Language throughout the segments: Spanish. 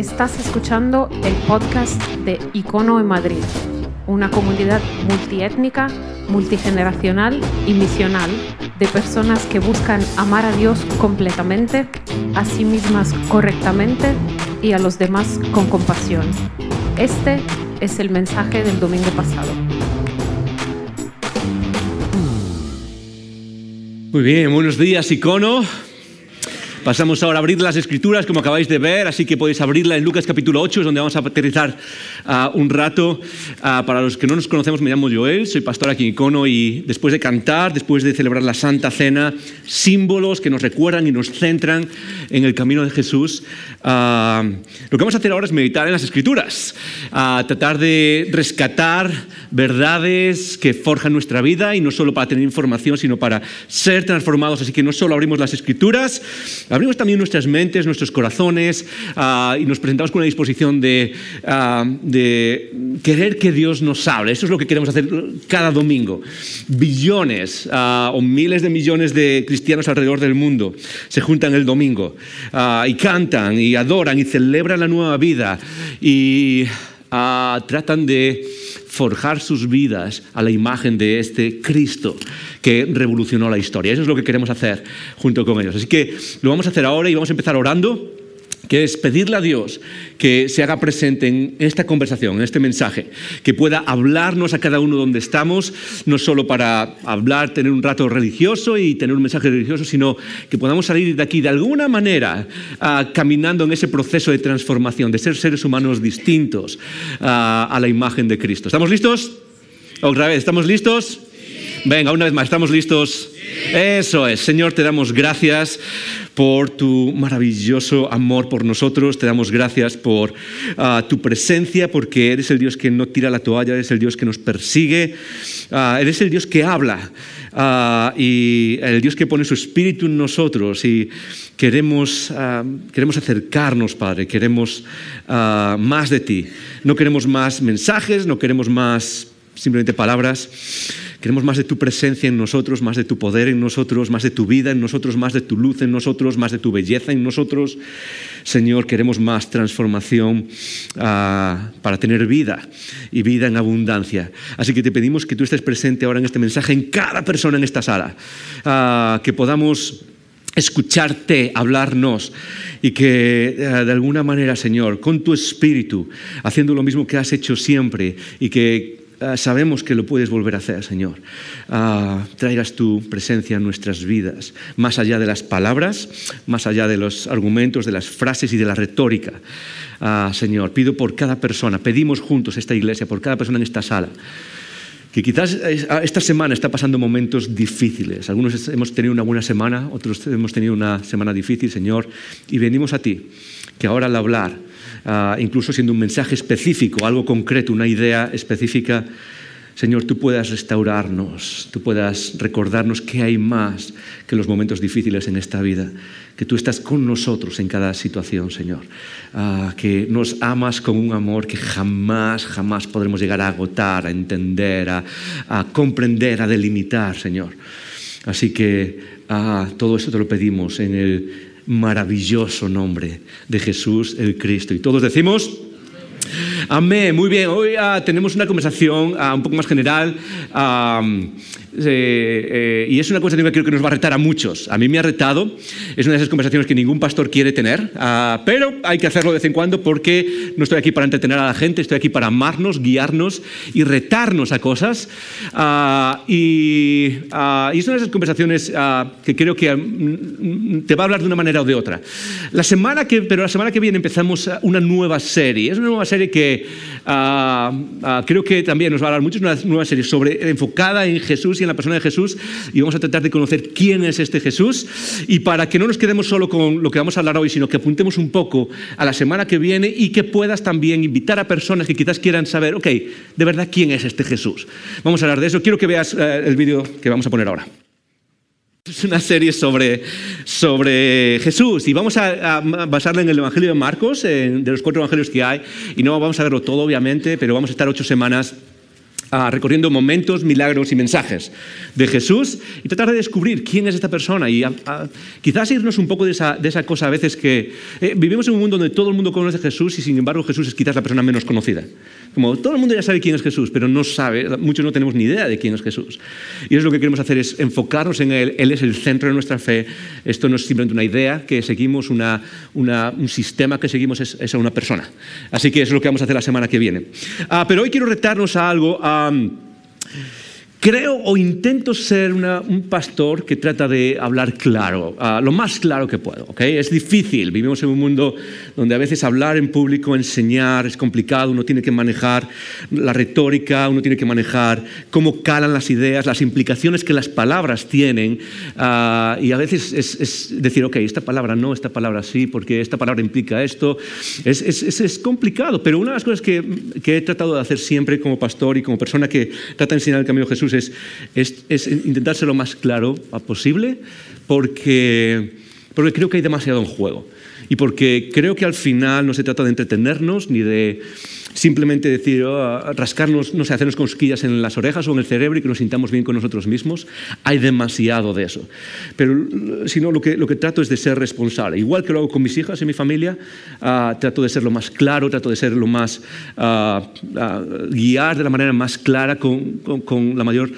Estás escuchando el podcast de Icono en Madrid, una comunidad multiétnica, multigeneracional y misional de personas que buscan amar a Dios completamente, a sí mismas correctamente y a los demás con compasión. Este es el mensaje del domingo pasado. Muy bien, buenos días, Icono. Pasamos ahora a abrir las escrituras, como acabáis de ver, así que podéis abrirla en Lucas capítulo 8, es donde vamos a aterrizar uh, un rato. Uh, para los que no nos conocemos, me llamo Joel, soy pastor aquí en Icono y después de cantar, después de celebrar la Santa Cena, símbolos que nos recuerdan y nos centran en el camino de Jesús, uh, lo que vamos a hacer ahora es meditar en las escrituras, tratar de rescatar verdades que forjan nuestra vida y no solo para tener información, sino para ser transformados. Así que no solo abrimos las escrituras, abrimos también nuestras mentes, nuestros corazones uh, y nos presentamos con una disposición de, uh, de, querer que Dios nos hable. Eso es lo que queremos hacer cada domingo. Billones uh, o miles de millones de cristianos alrededor del mundo se juntan el domingo y cantan y adoran y celebran la nueva vida y tratan de forjar sus vidas a la imagen de este Cristo que revolucionó la historia. Eso es lo que queremos hacer junto con ellos. Así que lo vamos a hacer ahora y vamos a empezar orando que es pedirle a Dios que se haga presente en esta conversación, en este mensaje, que pueda hablarnos a cada uno donde estamos, no solo para hablar, tener un rato religioso y tener un mensaje religioso, sino que podamos salir de aquí de alguna manera uh, caminando en ese proceso de transformación, de ser seres humanos distintos uh, a la imagen de Cristo. ¿Estamos listos? Otra vez, ¿estamos listos? Venga, una vez más, ¿estamos listos? Eso es, Señor, te damos gracias por tu maravilloso amor por nosotros, te damos gracias por uh, tu presencia, porque eres el Dios que no tira la toalla, eres el Dios que nos persigue, uh, eres el Dios que habla uh, y el Dios que pone su espíritu en nosotros y queremos, queremos acercarnos, Padre, queremos más de ti, no queremos más mensajes, no queremos más simplemente palabras. Queremos más de tu presencia en nosotros, más de tu poder en nosotros, más de tu vida en nosotros, más de tu luz en nosotros, más de tu belleza en nosotros. Señor, queremos más transformación uh, para tener vida y vida en abundancia. Así que te pedimos que tú estés presente ahora en este mensaje en cada persona en esta sala, uh, que podamos escucharte hablarnos y que de alguna manera, Señor, con tu espíritu, haciendo lo mismo que has hecho siempre y que Uh, sabemos que lo puedes volver a hacer, Señor. Uh, traigas tu presencia en nuestras vidas, más allá de las palabras, más allá de los argumentos, de las frases y de la retórica. Uh, Señor, pido por cada persona, pedimos juntos esta iglesia, por cada persona en esta sala, que quizás esta semana está pasando momentos difíciles. Algunos hemos tenido una buena semana, otros hemos tenido una semana difícil, Señor, y venimos a ti, que ahora al hablar, uh, incluso siendo un mensaje específico, algo concreto, una idea específica, Señor, tú puedas restaurarnos, tú puedas recordarnos que hay más que los momentos difíciles en esta vida, que tú estás con nosotros en cada situación, Señor, uh, que nos amas con un amor que jamás, jamás podremos llegar a agotar, a entender, a, comprender, a delimitar, Señor. Así que uh, todo esto te lo pedimos en el maravilloso nombre de Jesús el Cristo. Y todos decimos... Amén, muy bien. Hoy uh, tenemos una conversación uh, un poco más general. Uh, eh, eh, y es una conversación que creo que nos va a retar a muchos. A mí me ha retado. Es una de esas conversaciones que ningún pastor quiere tener, uh, pero hay que hacerlo de vez en cuando porque no estoy aquí para entretener a la gente, estoy aquí para amarnos, guiarnos y retarnos a cosas. Y, y, es una de esas conversaciones que creo que mm, te va a hablar de una manera o de otra. La semana que, pero la semana que viene empezamos una nueva serie. Es una nueva serie que creo que también nos va a hablar mucho. Es una nueva serie sobre, enfocada en Jesús y en la persona de Jesús y vamos a tratar de conocer quién es este Jesús y para que no nos quedemos solo con lo que vamos a hablar hoy, sino que apuntemos un poco a la semana que viene y que puedas también invitar a personas que quizás quieran saber, ok, de verdad, ¿quién es este Jesús? Vamos a hablar de eso. Quiero que veas uh, el vídeo que vamos a poner ahora. Es una serie sobre, sobre Jesús. Y vamos a, basarla en el Evangelio de Marcos, de los cuatro evangelios que hay, y no vamos a verlo todo, obviamente, pero vamos a estar ocho semanas ah, recorriendo momentos, milagros y mensajes de Jesús y tratar de descubrir quién es esta persona. Y ah, ah, quizás irnos un poco de esa, de esa cosa a veces que eh, vivimos en un mundo donde todo el mundo conoce a Jesús y sin embargo Jesús es quizás la persona menos conocida. Como todo el mundo ya sabe quién es Jesús, pero no sabe, muchos no tenemos ni idea de quién es Jesús. Y eso lo que queremos hacer es enfocarnos en Él. Él es el centro de nuestra fe. Esto no es simplemente una idea que seguimos, una, un sistema que seguimos, es, es, una persona. Así que eso es lo que vamos a hacer la semana que viene. Ah, pero hoy quiero retarnos a algo. Creo o intento ser un pastor que trata de hablar claro, uh, lo más claro que puedo. ¿okay? Es difícil, vivimos en un mundo donde a veces hablar en público, enseñar es complicado, uno tiene que manejar la retórica, uno tiene que manejar cómo calan las ideas, las implicaciones que las palabras tienen uh, y a veces es, es, decir, ok, esta palabra no, esta palabra sí, porque esta palabra implica esto. Es, es complicado, pero una de las cosas que, que he tratado de hacer siempre como pastor y como persona que trata de enseñar el camino de Jesús es, es, lo más claro posible porque, porque creo que hay demasiado en juego y porque creo que al final no se trata de entretenernos ni de simplemente decir, oh, rascarnos, no sé, hacernos cosquillas en las orejas o en el cerebro y que nos sintamos bien con nosotros mismos. Hay demasiado de eso. Pero sino lo que, lo que trato es de ser responsable. Igual que lo hago con mis hijas y mi familia, uh, trato de ser lo más claro, trato de ser lo más, uh, uh, guiar de la manera más clara, con, con, con la mayor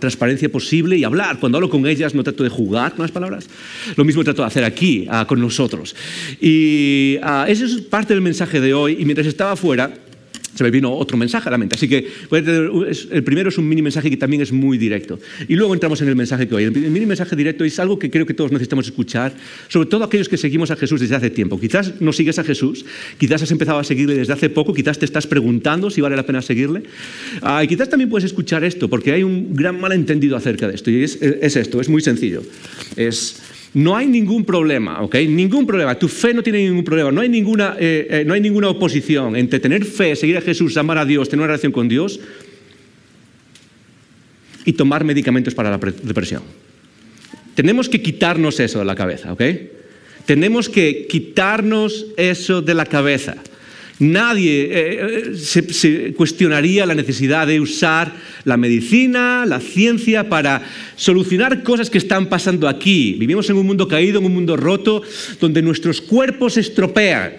transparencia posible y hablar. Cuando hablo con ellas no trato de jugar con las palabras. Lo mismo trato de hacer aquí, con nosotros. Y ese es parte del mensaje de hoy. Y mientras estaba afuera, se me vino otro mensaje a la mente. Así que el primero es un mini mensaje que también es muy directo. Y luego entramos en el mensaje que hoy. El mini mensaje directo es algo que creo que todos necesitamos escuchar, sobre todo aquellos que seguimos a Jesús desde hace tiempo. Quizás no sigues a Jesús, quizás has empezado a seguirle desde hace poco, quizás te estás preguntando si vale la pena seguirle. Ah, y quizás también puedes escuchar esto, porque hay un gran malentendido acerca de esto. Y es, es esto, es muy sencillo. Es no hay ningún problema, ¿ok? Ningún problema. Tu fe no tiene ningún problema. No hay ninguna, eh, eh, no hay ninguna oposición entre tener fe, seguir a Jesús, amar a Dios, tener una relación con Dios y tomar medicamentos para la depresión. Tenemos que quitarnos eso de la cabeza, ¿ok? Tenemos que quitarnos eso de la cabeza. Nadie eh, se, cuestionaría la necesidad de usar la medicina, la ciencia para solucionar cosas que están pasando aquí. Vivimos en un mundo caído, en un mundo roto, donde nuestros cuerpos se estropean,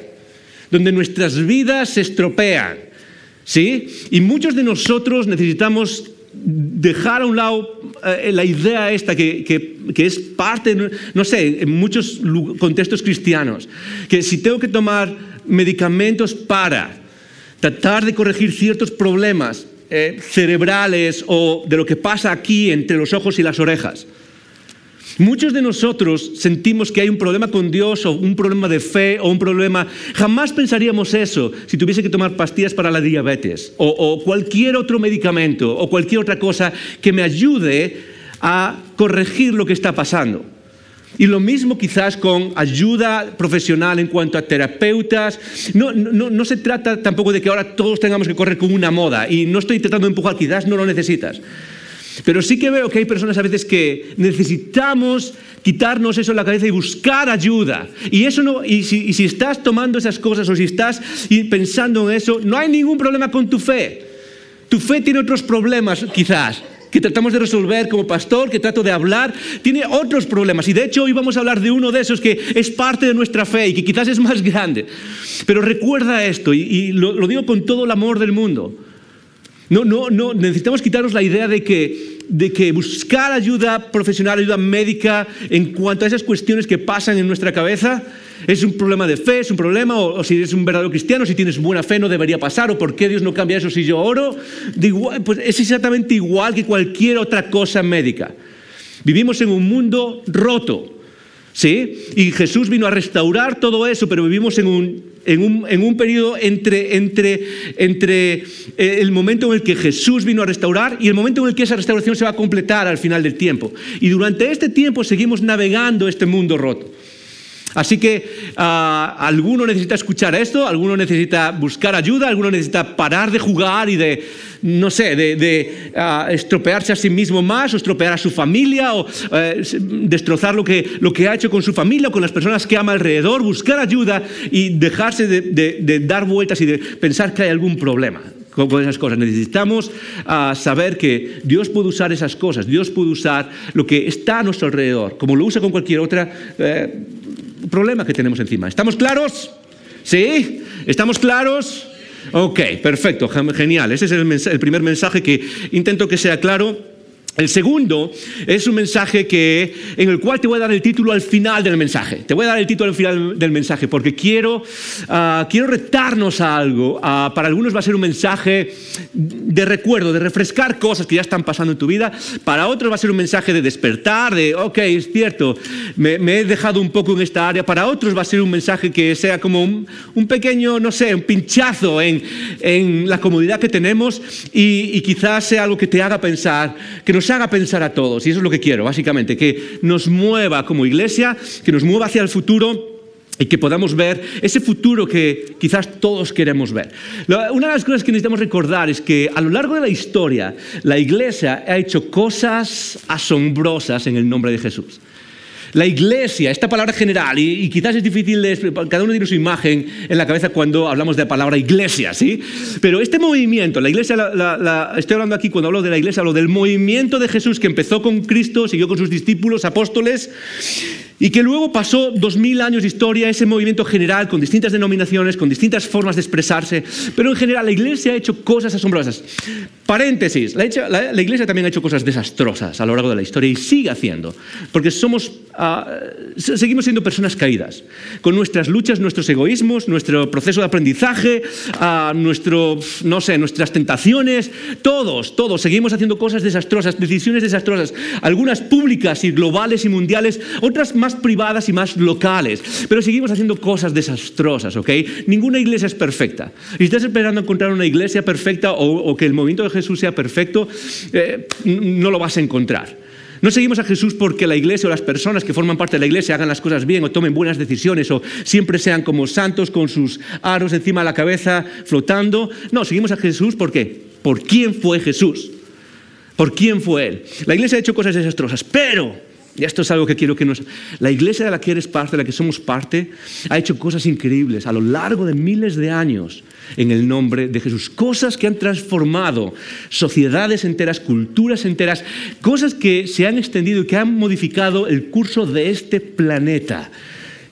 donde nuestras vidas se estropean. ¿Sí? Y muchos de nosotros necesitamos dejar a un lado eh, la idea esta que, que, es parte, no sé, en muchos contextos cristianos, que si tengo que tomar medicamentos para tratar de corregir ciertos problemas eh, cerebrales o de lo que pasa aquí entre los ojos y las orejas. Muchos de nosotros sentimos que hay un problema con Dios o un problema de fe o un problema... Jamás pensaríamos eso si tuviese que tomar pastillas para la diabetes o, o cualquier otro medicamento o cualquier otra cosa que me ayude a corregir lo que está pasando. Y lo mismo quizás con ayuda profesional en cuanto a terapeutas. No, no, no, se trata tampoco de que ahora todos tengamos que correr con una moda. Y no estoy tratando de empujar, quizás no lo necesitas. Pero sí que veo que hay personas a veces que necesitamos quitarnos eso en la cabeza y buscar ayuda. Y, eso no, y si, y si estás tomando esas cosas o si estás pensando en eso, no hay ningún problema con tu fe. Tu fe tiene otros problemas, quizás que tratamos de resolver como pastor, que trato de hablar, tiene otros problemas. Y de hecho hoy vamos a hablar de uno de esos que es parte de nuestra fe y que quizás es más grande. Pero recuerda esto, y, lo, lo, digo con todo el amor del mundo. No, no, no, necesitamos quitarnos la idea de que, de que buscar ayuda profesional, ayuda médica en cuanto a esas cuestiones que pasan en nuestra cabeza, ¿Es un problema de fe? ¿Es un problema? O, si eres un verdadero cristiano, si tienes buena fe, no debería pasar. ¿O por qué Dios no cambia eso si yo oro? pues es exactamente igual que cualquier otra cosa médica. Vivimos en un mundo roto. ¿Sí? Y Jesús vino a restaurar todo eso, pero vivimos en un, en un, en un periodo entre, entre, entre eh, el momento en el que Jesús vino a restaurar y el momento en el que esa restauración se va a completar al final del tiempo. Y durante este tiempo seguimos navegando este mundo roto. Así que uh, alguno necesita escuchar esto, alguno necesita buscar ayuda, alguno necesita parar de jugar y de, no sé, de, de uh, estropearse a sí mismo más o estropear a su familia o uh, destrozar lo que, lo que ha hecho con su familia o con las personas que ama alrededor, buscar ayuda y dejarse de, de dar vueltas y de pensar que hay algún problema. con esas cosas. Necesitamos ah, saber que Dios puede usar esas cosas, Dios puede usar lo que está a nuestro alrededor, como lo usa con cualquier otro eh, problema que tenemos encima. ¿Estamos claros? ¿Sí? ¿Estamos claros? Ok, perfecto, genial. Ese es el, el primer mensaje que intento que sea claro. El segundo es un mensaje que, en el cual te voy a dar el título al final del mensaje. Te voy a dar el título al final del mensaje porque quiero, ah, quiero retarnos a algo. Ah, para algunos va a ser un mensaje de recuerdo, de refrescar cosas que ya están pasando en tu vida. Para otros va a ser un mensaje de despertar, de, ok, es cierto, me, he dejado un poco en esta área. Para otros va a ser un mensaje que sea como un, pequeño, no sé, un pinchazo en, en la comodidad que tenemos y, y quizás sea algo que te haga pensar, que nos haga pensar a todos, y eso es lo que quiero, básicamente, que nos mueva como iglesia, que nos mueva hacia el futuro y que podamos ver ese futuro que quizás todos queremos ver. Una de las cosas que necesitamos recordar es que a lo largo de la historia la iglesia ha hecho cosas asombrosas en el nombre de Jesús. La iglesia, esta palabra general, y, quizás es difícil cada uno tiene su imagen en la cabeza cuando hablamos de la palabra iglesia, ¿sí? Pero este movimiento, la iglesia, estoy hablando aquí cuando hablo de la iglesia, hablo del movimiento de Jesús que empezó con Cristo, siguió con sus discípulos, apóstoles, y que luego pasó dos mil años de historia, ese movimiento general, con distintas denominaciones, con distintas formas de expresarse, pero en general la iglesia ha hecho cosas asombrosas. Paréntesis, la, iglesia también ha hecho cosas desastrosas a lo largo de la historia y sigue haciendo, porque somos, ah, seguimos siendo personas caídas, con nuestras luchas, nuestros egoísmos, nuestro proceso de aprendizaje, uh, nuestro, no sé, nuestras tentaciones, todos, todos seguimos haciendo cosas desastrosas, decisiones desastrosas, algunas públicas y globales y mundiales, otras más privadas y más locales, pero seguimos haciendo cosas desastrosas, ¿ok? Ninguna iglesia es perfecta. Y estás esperando encontrar una iglesia perfecta o, que el movimiento de Jesús sea perfecto, eh, no lo vas a encontrar. No seguimos a Jesús porque la iglesia o las personas que forman parte de la iglesia hagan las cosas bien o tomen buenas decisiones o siempre sean como santos con sus aros encima de la cabeza flotando. No, seguimos a Jesús ¿por qué? Por quién fue Jesús. Por quién fue Él. La iglesia ha hecho cosas desastrosas, pero y esto es algo que quiero que nos... La iglesia de la que eres parte, de la que somos parte, ha hecho cosas increíbles a lo largo de miles de años en el nombre de Jesús. Cosas que han transformado sociedades enteras, culturas enteras, cosas que se han extendido y que han modificado el curso de este planeta.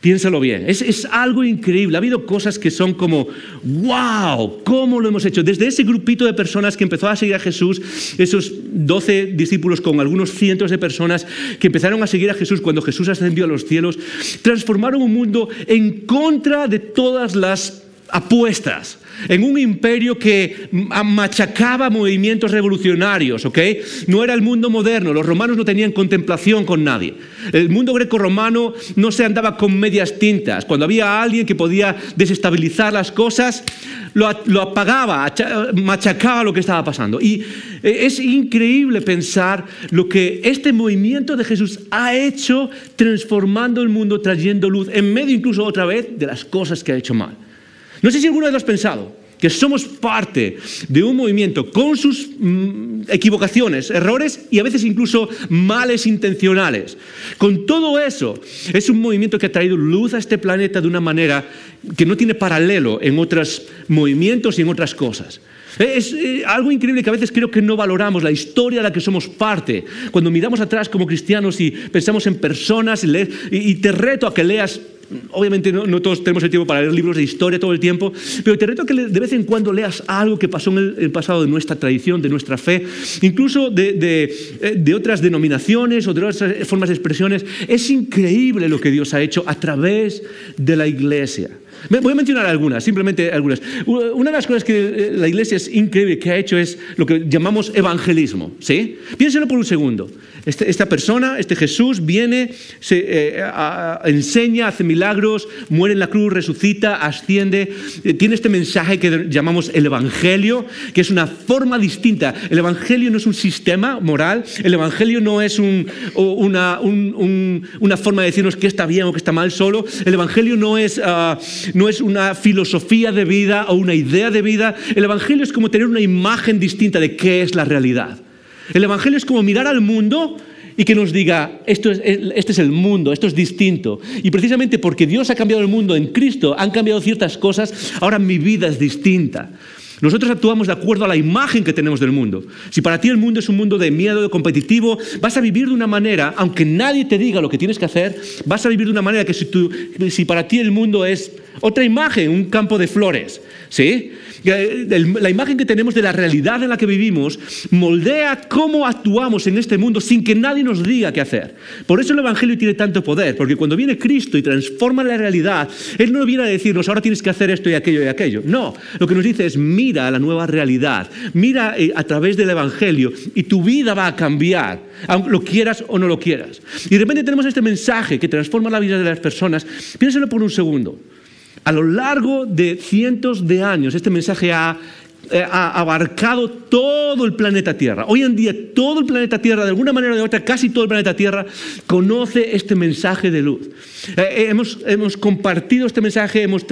Piénsalo bien, es, algo increíble. Ha habido cosas que son como, wow, ¿cómo lo hemos hecho? Desde ese grupito de personas que empezó a seguir a Jesús, esos doce discípulos con algunos cientos de personas que empezaron a seguir a Jesús cuando Jesús ascendió a los cielos, transformaron un mundo en contra de todas las apuestas en un imperio que machacaba movimientos revolucionarios, ¿ok? No era el mundo moderno, los romanos no tenían contemplación con nadie. El mundo greco-romano no se andaba con medias tintas. Cuando había alguien que podía desestabilizar las cosas, lo, lo apagaba, machacaba lo que estaba pasando. Y eh, es increíble pensar lo que este movimiento de Jesús ha hecho transformando el mundo, trayendo luz, en medio incluso otra vez de las cosas que ha hecho mal. No sé si alguno de los ha pensado que somos parte de un movimiento con sus mm, equivocaciones, errores y a veces incluso males intencionales. Con todo eso, es un movimiento que ha traído luz a este planeta de una manera que no tiene paralelo en otros movimientos y en otras cosas. Es eh, algo increíble que a veces creo que no valoramos la historia de la que somos parte. Cuando miramos atrás como cristianos y pensamos en personas y te reto a que leas Obviamente no, todos tenemos el tiempo para leer libros de historia todo el tiempo, pero te reto que de vez en cuando leas algo que pasó en el, pasado de nuestra tradición, de nuestra fe, incluso de, eh, de, otras denominaciones o de otras formas de expresiones. Es increíble lo que Dios ha hecho a través de la iglesia. Voy a mencionar algunas, simplemente algunas. Una de las cosas que eh, la iglesia es increíble que ha hecho es lo que llamamos evangelismo. ¿sí? Piénselo por un segundo. Este, esta persona, este Jesús, viene, se, eh, enseña, hace milagros, muere en la cruz, resucita, asciende. Eh, tiene este mensaje que llamamos el Evangelio, que es una forma distinta. El Evangelio no es un sistema moral, el Evangelio no es una, una, forma de decirnos qué está bien o qué está mal solo. El Evangelio no es, ah, no es una filosofía de vida o una idea de vida. El Evangelio es como tener una imagen distinta de qué es la realidad. El Evangelio es como mirar al mundo y que nos diga, esto es, este es el mundo, esto es distinto. Y precisamente porque Dios ha cambiado el mundo en Cristo, han cambiado ciertas cosas, ahora mi vida es distinta. Nosotros actuamos de acuerdo a la imagen que tenemos del mundo. Si para ti el mundo es un mundo de miedo, de competitivo, vas a vivir de una manera, aunque nadie te diga lo que tienes que hacer, vas a vivir de una manera que si, si para ti el mundo es otra imagen, un campo de flores, ¿sí? La imagen que tenemos de la realidad en la que vivimos moldea cómo actuamos en este mundo sin que nadie nos diga qué hacer. Por eso el Evangelio tiene tanto poder, porque cuando viene Cristo y transforma la realidad, Él no viene a decirnos, ahora tienes que hacer esto y aquello y aquello. No, lo que nos dice es, mira la nueva realidad, mira eh, a través del Evangelio y tu vida va a cambiar, lo quieras o no lo quieras. Y de repente tenemos este mensaje que transforma la vida de las personas. Piénselo por un segundo. A lo largo de cientos de años, este mensaje ha, eh, abarcado todo el planeta Tierra. Hoy en día, todo el planeta Tierra, de alguna manera o de otra, casi todo el planeta Tierra, conoce este mensaje de luz. Eh, eh, hemos, compartido este mensaje, hemos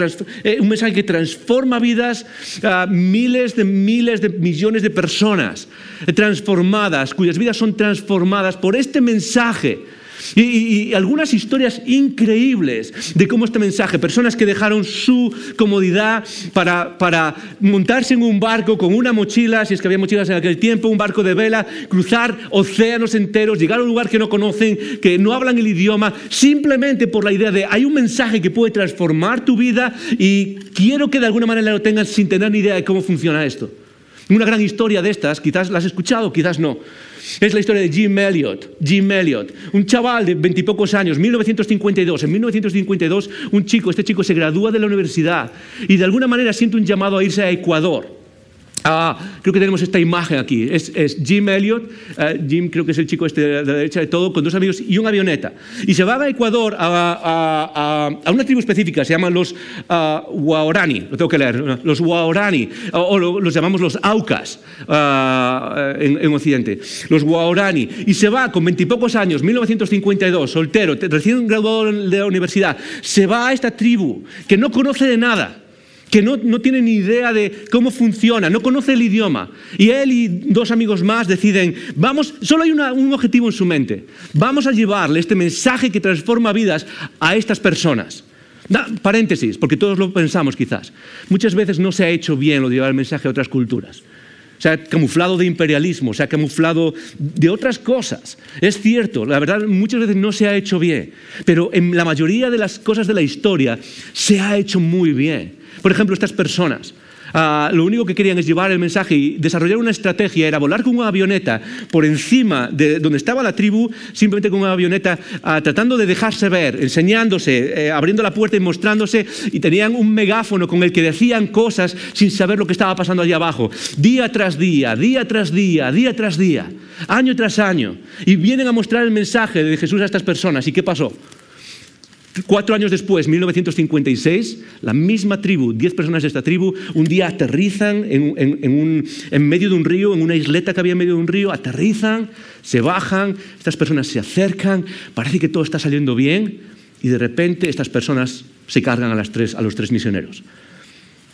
un mensaje que transforma vidas a miles de miles de millones de personas transformadas, cuyas vidas son transformadas por este mensaje y, algunas historias increíbles de cómo este mensaje, personas que dejaron su comodidad para, para montarse en un barco con una mochila, si es que había mochilas en aquel tiempo, un barco de vela, cruzar océanos enteros, llegar a un lugar que no conocen, que no hablan el idioma, simplemente por la idea de hay un mensaje que puede transformar tu vida y quiero que de alguna manera lo tengas sin tener ni idea de cómo funciona esto. Una gran historia de estas, quizás la has escuchado, quizás no. Es la historia de Jim Elliot. Jim Elliot, un chaval de veintipocos años, 1952. En 1952, un chico, este chico se gradúa de la universidad y de alguna manera siente un llamado a irse a Ecuador. Ah, creo que tenemos esta imagen aquí. Es, Jim Elliot, eh, Jim creo que es el chico este de la derecha de todo, con dos amigos y una avioneta. Y se va a Ecuador a, una tribu específica, se llaman los uh, lo tengo que leer, los Waorani, o, los llamamos los Aucas ah, en, en, Occidente, los Waorani. Y se va con veintipocos años, 1952, soltero, recién graduado de la universidad, se va a esta tribu que no conoce de nada que no, tiene ni idea de cómo funciona, no conoce el idioma. Y él y dos amigos más deciden, vamos, solo hay un objetivo en su mente, vamos a llevarle este mensaje que transforma vidas a estas personas. paréntesis, porque todos lo pensamos quizás. Muchas veces no se ha hecho bien lo de llevar el mensaje a otras culturas. Se ha camuflado de imperialismo, se ha camuflado de otras cosas. Es cierto, la verdad muchas veces no se ha hecho bien, pero en la mayoría de las cosas de la historia se ha hecho muy bien. Por ejemplo, estas personas. Ah, lo único que querían es llevar el mensaje y desarrollar una estrategia, era volar con una avioneta por encima de donde estaba la tribu, simplemente con una avioneta, ah, tratando de dejarse ver, enseñándose, eh, abriendo la puerta y mostrándose, y tenían un megáfono con el que decían cosas sin saber lo que estaba pasando allí abajo, día tras día, día tras día, día tras día, año tras año, y vienen a mostrar el mensaje de Jesús a estas personas. ¿Y qué pasó? Cuatro años después, 1956, la misma tribu, diez personas de esta tribu, un día aterrizan en, medio de un río, en una isleta que había en medio de un río, aterrizan, se bajan, estas personas se acercan, parece que todo está saliendo bien y de repente estas personas se cargan a, las tres, a los tres misioneros.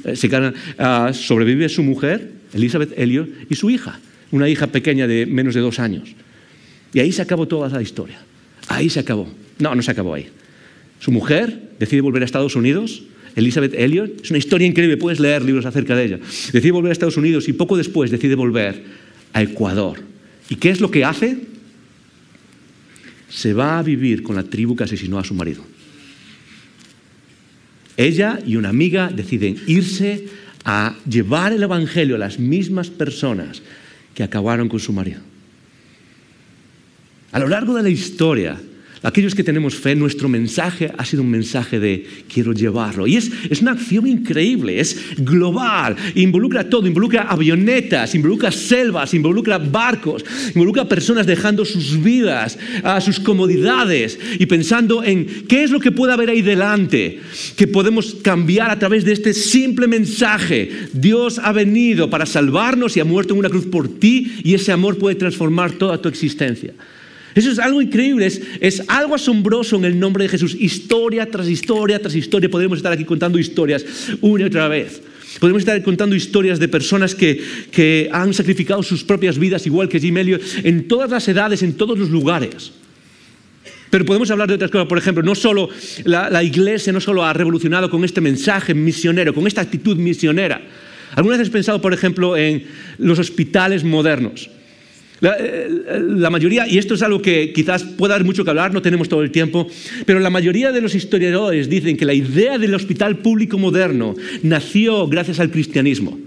Eh, se cargan, ah, sobrevive su mujer, Elizabeth Elliot, y su hija, una hija pequeña de menos de dos años. Y ahí se acabó toda la historia. Ahí se acabó. No, no se acabó ahí. Su mujer decide volver a Estados Unidos, Elizabeth Elliot. Es una historia increíble, puedes leer libros acerca de ella. Decide volver a Estados Unidos y poco después decide volver a Ecuador. ¿Y qué es lo que hace? Se va a vivir con la tribu que asesinó a su marido. Ella y una amiga deciden irse a llevar el Evangelio a las mismas personas que acabaron con su marido. A lo largo de la historia, aquellos que tenemos fe, nuestro mensaje ha sido un mensaje de quiero llevarlo. Y es, una acción increíble, es global, involucra todo, involucra avionetas, involucra selvas, involucra barcos, involucra personas dejando sus vidas, a sus comodidades y pensando en qué es lo que puede haber ahí delante, que podemos cambiar a través de este simple mensaje. Dios ha venido para salvarnos y ha muerto en una cruz por ti y ese amor puede transformar toda tu existencia. Eso es algo increíble, es, algo asombroso en el nombre de Jesús. Historia tras historia tras historia. Podemos estar aquí contando historias una y otra vez. Podemos estar contando historias de personas que, han sacrificado sus propias vidas, igual que Jim Elliot, en todas las edades, en todos los lugares. Pero podemos hablar de otras cosas. Por ejemplo, no solo la, la iglesia no solo ha revolucionado con este mensaje misionero, con esta actitud misionera, ¿Alguna vez has pensado, por ejemplo, en los hospitales modernos? La, eh, la, mayoría, y esto es algo que quizás pueda dar mucho que hablar, no tenemos todo el tiempo, pero la mayoría de los historiadores dicen que la idea del hospital público moderno nació gracias al cristianismo.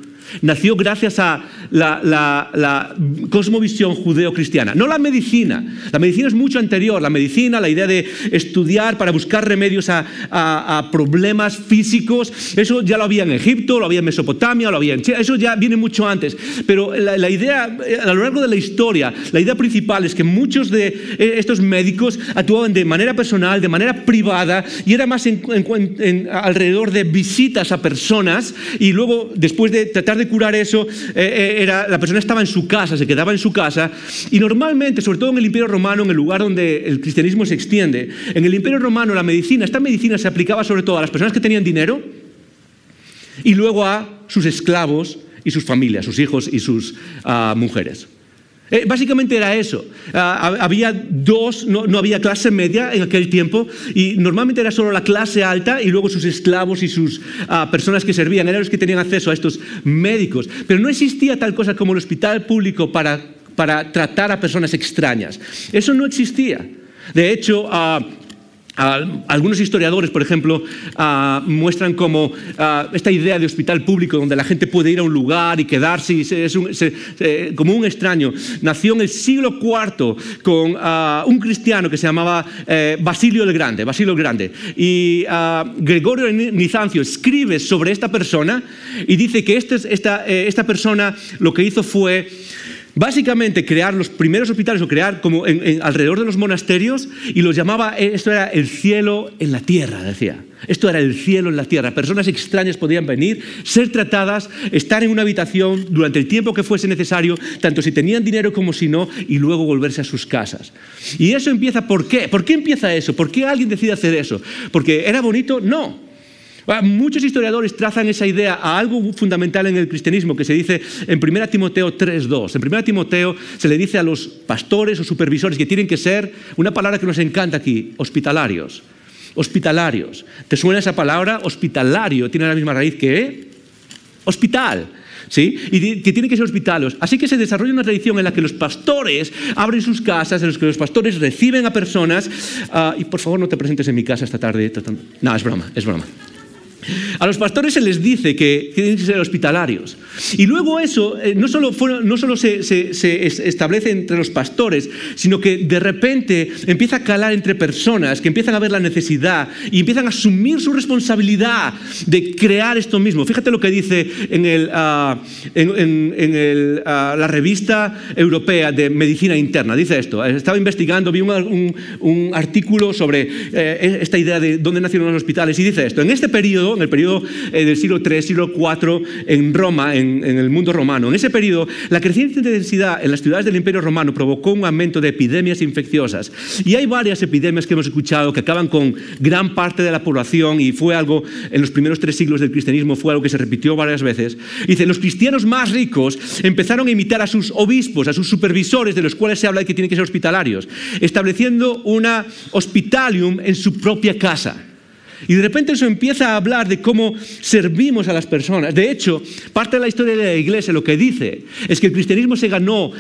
Nació gracias a la, la, la cosmovisión judeo-cristiana, no la medicina. La medicina es mucho anterior. La medicina, la idea de estudiar para buscar remedios a, a, a problemas físicos, eso ya lo había en Egipto, lo había en Mesopotamia, lo había en China, eso ya viene mucho antes. Pero la, la idea, eh, a lo largo de la historia, la idea principal es que muchos de eh, estos médicos actuaban de manera personal, de manera privada, y era más en, en, en, alrededor de visitas a personas, y luego, después de tratar de curar eso, eh, era, la persona estaba en su casa, se quedaba en su casa, y normalmente, sobre todo en el Imperio Romano, en el lugar donde el cristianismo se extiende, en el Imperio Romano la medicina, esta medicina se aplicaba sobre todo a las personas que tenían dinero y luego a sus esclavos y sus familias, sus hijos y sus uh, mujeres. Eh, básicamente era eso. Uh, había dos, no, no, había clase media en aquel tiempo y normalmente era solo la clase alta y luego sus esclavos y sus uh, personas que servían, eran los que tenían acceso a estos médicos. Pero no existía tal cosa como el hospital público para, para tratar a personas extrañas. Eso no existía. De hecho, Uh, algunos historiadores, por ejemplo, muestran como esta idea de hospital público donde la gente puede ir a un lugar y quedarse y es como un extraño. Nació en el siglo IV con un cristiano que se llamaba eh, Basilio el Grande. Basilio el Grande. Y Gregorio Nizancio escribe sobre esta persona y dice que este, esta, eh, esta persona lo que hizo fue Básicamente crear los primeros hospitales o crear como alrededor de los monasterios y los llamaba, eh, esto era el cielo en la tierra, decía. Esto era el cielo en la tierra. Personas extrañas podían venir, ser tratadas, estar en una habitación durante el tiempo que fuese necesario, tanto si tenían dinero como si no, y luego volverse a sus casas. Y eso empieza, ¿por qué? ¿Por qué empieza eso? ¿Por qué alguien decide hacer eso? ¿Porque era bonito? No. Muchos historiadores trazan esa idea a algo fundamental en el cristianismo que se dice en 1 Timoteo 3.2. En 1 Timoteo se le dice a los pastores o supervisores que tienen que ser, una palabra que nos encanta aquí, hospitalarios. Hospitalarios. ¿Te suena esa palabra? Hospitalario. Tiene la misma raíz que hospital. ¿Sí? Y que tienen que ser hospitales. Así que se desarrolla una tradición en la que los pastores abren sus casas, en los que los pastores reciben a personas. Uh, y por favor, no te presentes en mi casa esta tarde. No, es broma, es broma. A los pastores se les dice que tienen que ser hospitalarios. Y luego eso eh, no solo, no solo se, establece entre los pastores, sino que de repente empieza a calar entre personas que empiezan a ver la necesidad y empiezan a asumir su responsabilidad de crear esto mismo. Fíjate lo que dice en, el, uh, la revista europea de medicina interna. Dice esto, estaba investigando, vi un artículo sobre eh, esta idea de dónde nacieron los hospitales y dice esto, en este periodo en el periodo eh, del siglo III, siglo IV, en Roma, en, en, el mundo romano. En ese periodo, la creciente densidad en las ciudades del Imperio Romano provocó un aumento de epidemias infecciosas. Y hay varias epidemias que hemos escuchado que acaban con gran parte de la población y fue algo, en los primeros tres siglos del cristianismo, fue algo que se repitió varias veces. Dice, los cristianos más ricos empezaron a imitar a sus obispos, a sus supervisores, de los cuales se habla de que tienen que ser hospitalarios, estableciendo una hospitalium en su propia casa. Y de repente eso empieza a hablar de cómo servimos a las personas. De hecho, parte de la historia de la iglesia lo que dice es que el cristianismo se ganó,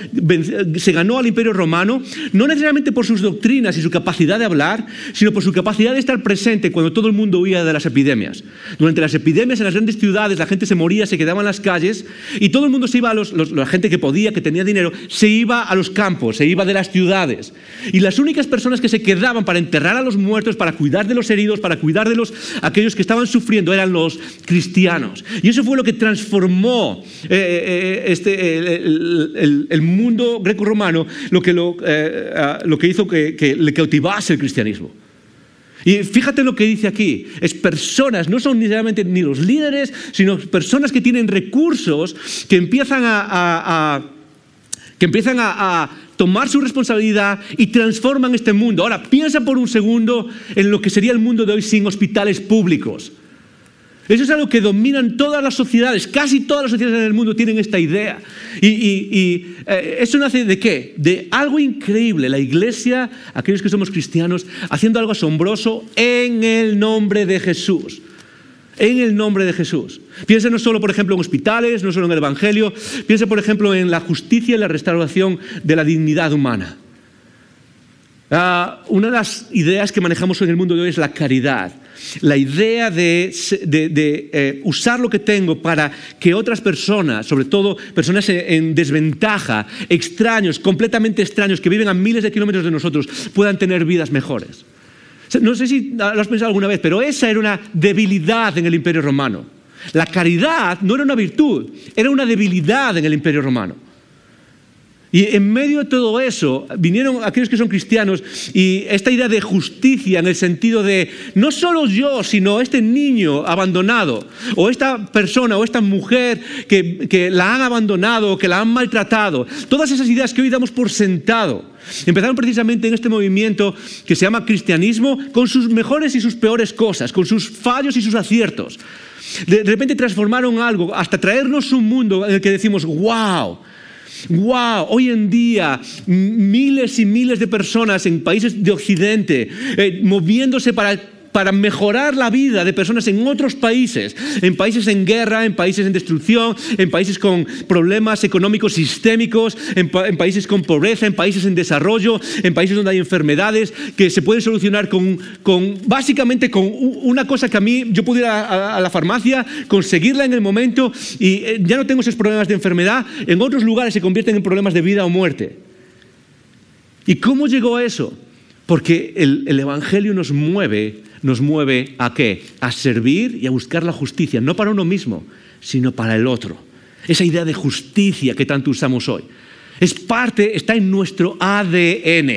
se ganó al imperio romano no necesariamente por sus doctrinas y su capacidad de hablar, sino por su capacidad de estar presente cuando todo el mundo huía de las epidemias. Durante las epidemias en las grandes ciudades la gente se moría, se quedaba en las calles y todo el mundo se iba a los, los, la gente que podía, que tenía dinero, se iba a los campos, se iba de las ciudades. Y las únicas personas que se quedaban para enterrar a los muertos, para cuidar de los heridos, para cuidar de los, aquellos que estaban sufriendo eran los cristianos. Y eso fue lo que transformó eh, eh, este, el, mundo greco-romano, lo que, lo, eh, lo que hizo que, que le cautivase el cristianismo. Y fíjate lo que dice aquí, es personas, no son necesariamente ni los líderes, sino personas que tienen recursos, que empiezan a que empiezan a, tomar su responsabilidad y transforman este mundo. Ahora, piensa por un segundo en lo que sería el mundo de hoy sin hospitales públicos. Eso es algo que dominan todas las sociedades, casi todas las sociedades en el mundo tienen esta idea. Y, y, y eh, eso nace de qué? De algo increíble, la iglesia, aquellos que somos cristianos, haciendo algo asombroso en el nombre de Jesús. En el nombre de Jesús. Piense no solo, por ejemplo, en hospitales, no solo en el Evangelio, piense, por ejemplo, en la justicia y la restauración de la dignidad humana. Ah, una de las ideas que manejamos en el mundo de hoy es la caridad. La idea de, eh, usar lo que tengo para que otras personas, sobre todo personas en, desventaja, extraños, completamente extraños, que viven a miles de kilómetros de nosotros, puedan tener vidas mejores. No sé si lo has pensado alguna vez, pero esa era una debilidad en el imperio romano. La caridad no era una virtud, era una debilidad en el imperio romano. Y en medio de todo eso vinieron aquellos que son cristianos y esta idea de justicia en el sentido de no solo yo, sino este niño abandonado o esta persona o esta mujer que, la han abandonado o que la han maltratado. Todas esas ideas que hoy damos por sentado. Empezaron precisamente en este movimiento que se llama cristianismo con sus mejores y sus peores cosas, con sus fallos y sus aciertos. De repente transformaron algo hasta traernos un mundo en el que decimos, wow, wow, hoy en día miles y miles de personas en países de Occidente eh, moviéndose para para mejorar la vida de personas en otros países, en países en guerra, en países en destrucción, en países con problemas económicos sistémicos, en, países con pobreza, en países en desarrollo, en países donde hay enfermedades que se pueden solucionar con, básicamente con una cosa que a mí yo pudiera a, a la farmacia, conseguirla en el momento y eh, ya no tengo esos problemas de enfermedad, en otros lugares se convierten en problemas de vida o muerte. ¿Y cómo llegó a eso? Porque el, el Evangelio nos mueve nos mueve a qué? A servir y a buscar la justicia, no para uno mismo, sino para el otro. Esa idea de justicia que tanto usamos hoy. Es parte, está en nuestro ADN,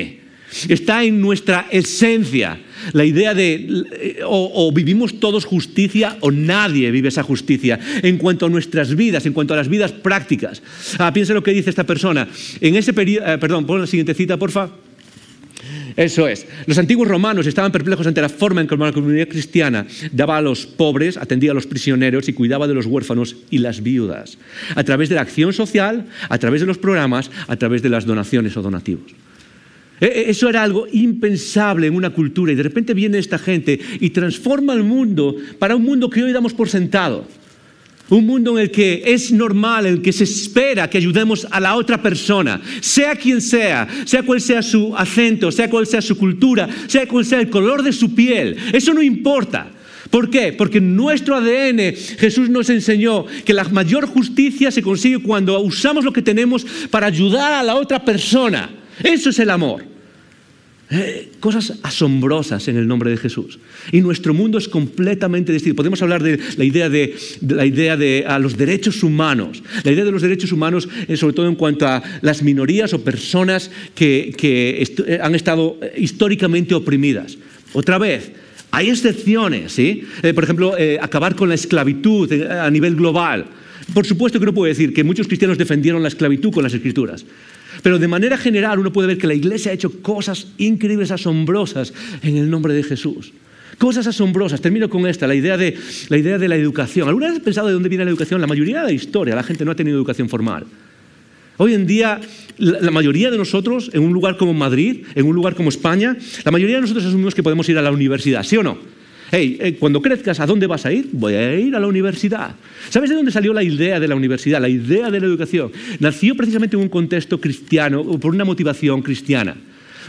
está en nuestra esencia. La idea de o, vivimos todos justicia o nadie vive esa justicia en cuanto a nuestras vidas, en cuanto a las vidas prácticas. Ah, piensa lo que dice esta persona. En ese eh, perdón, pon la siguiente cita, porfa. Eso es. Los antiguos romanos estaban perplejos ante la forma en que la comunidad cristiana daba a los pobres, atendía a los prisioneros y cuidaba de los huérfanos y las viudas. A través de la acción social, a través de los programas, a través de las donaciones o donativos. E, e, eso era algo impensable en una cultura y de repente viene esta gente y transforma el mundo para un mundo que hoy damos por sentado. Un mundo en el que es normal, en el que se espera que ayudemos a la otra persona, sea quien sea, sea cual sea su acento, sea cual sea su cultura, sea cual sea el color de su piel. Eso no importa. ¿Por qué? Porque en nuestro ADN Jesús nos enseñó que la mayor justicia se consigue cuando usamos lo que tenemos para ayudar a la otra persona. Eso es el amor. Eh, cosas asombrosas en el nombre de Jesús. Y nuestro mundo es completamente distinto. Podemos hablar de la idea de, la idea de los derechos humanos. La idea de los derechos humanos, eh, sobre todo en cuanto a las minorías o personas que, eh, han estado históricamente oprimidas. Otra vez, hay excepciones, ¿sí? por ejemplo, acabar con la esclavitud a nivel global. Por supuesto que no puedo decir que muchos cristianos defendieron la esclavitud con las escrituras. Pero de manera general uno puede ver que la iglesia ha hecho cosas increíbles, asombrosas en el nombre de Jesús. Cosas asombrosas. Termino con esta, la idea de la, idea de la educación. ¿Alguna vez has pensado de dónde viene la educación? La mayoría de la historia, la gente no ha tenido educación formal. Hoy en día, la mayoría de nosotros, en un lugar como Madrid, en un lugar como España, la mayoría de nosotros asumimos que podemos ir a la universidad, ¿sí o no? Hey, eh, cuando crezcas, ¿a dónde vas a ir? Voy a ir a la universidad. ¿Sabes de dónde salió la idea de la universidad, la idea de la educación? Nació precisamente en un contexto cristiano, por una motivación cristiana.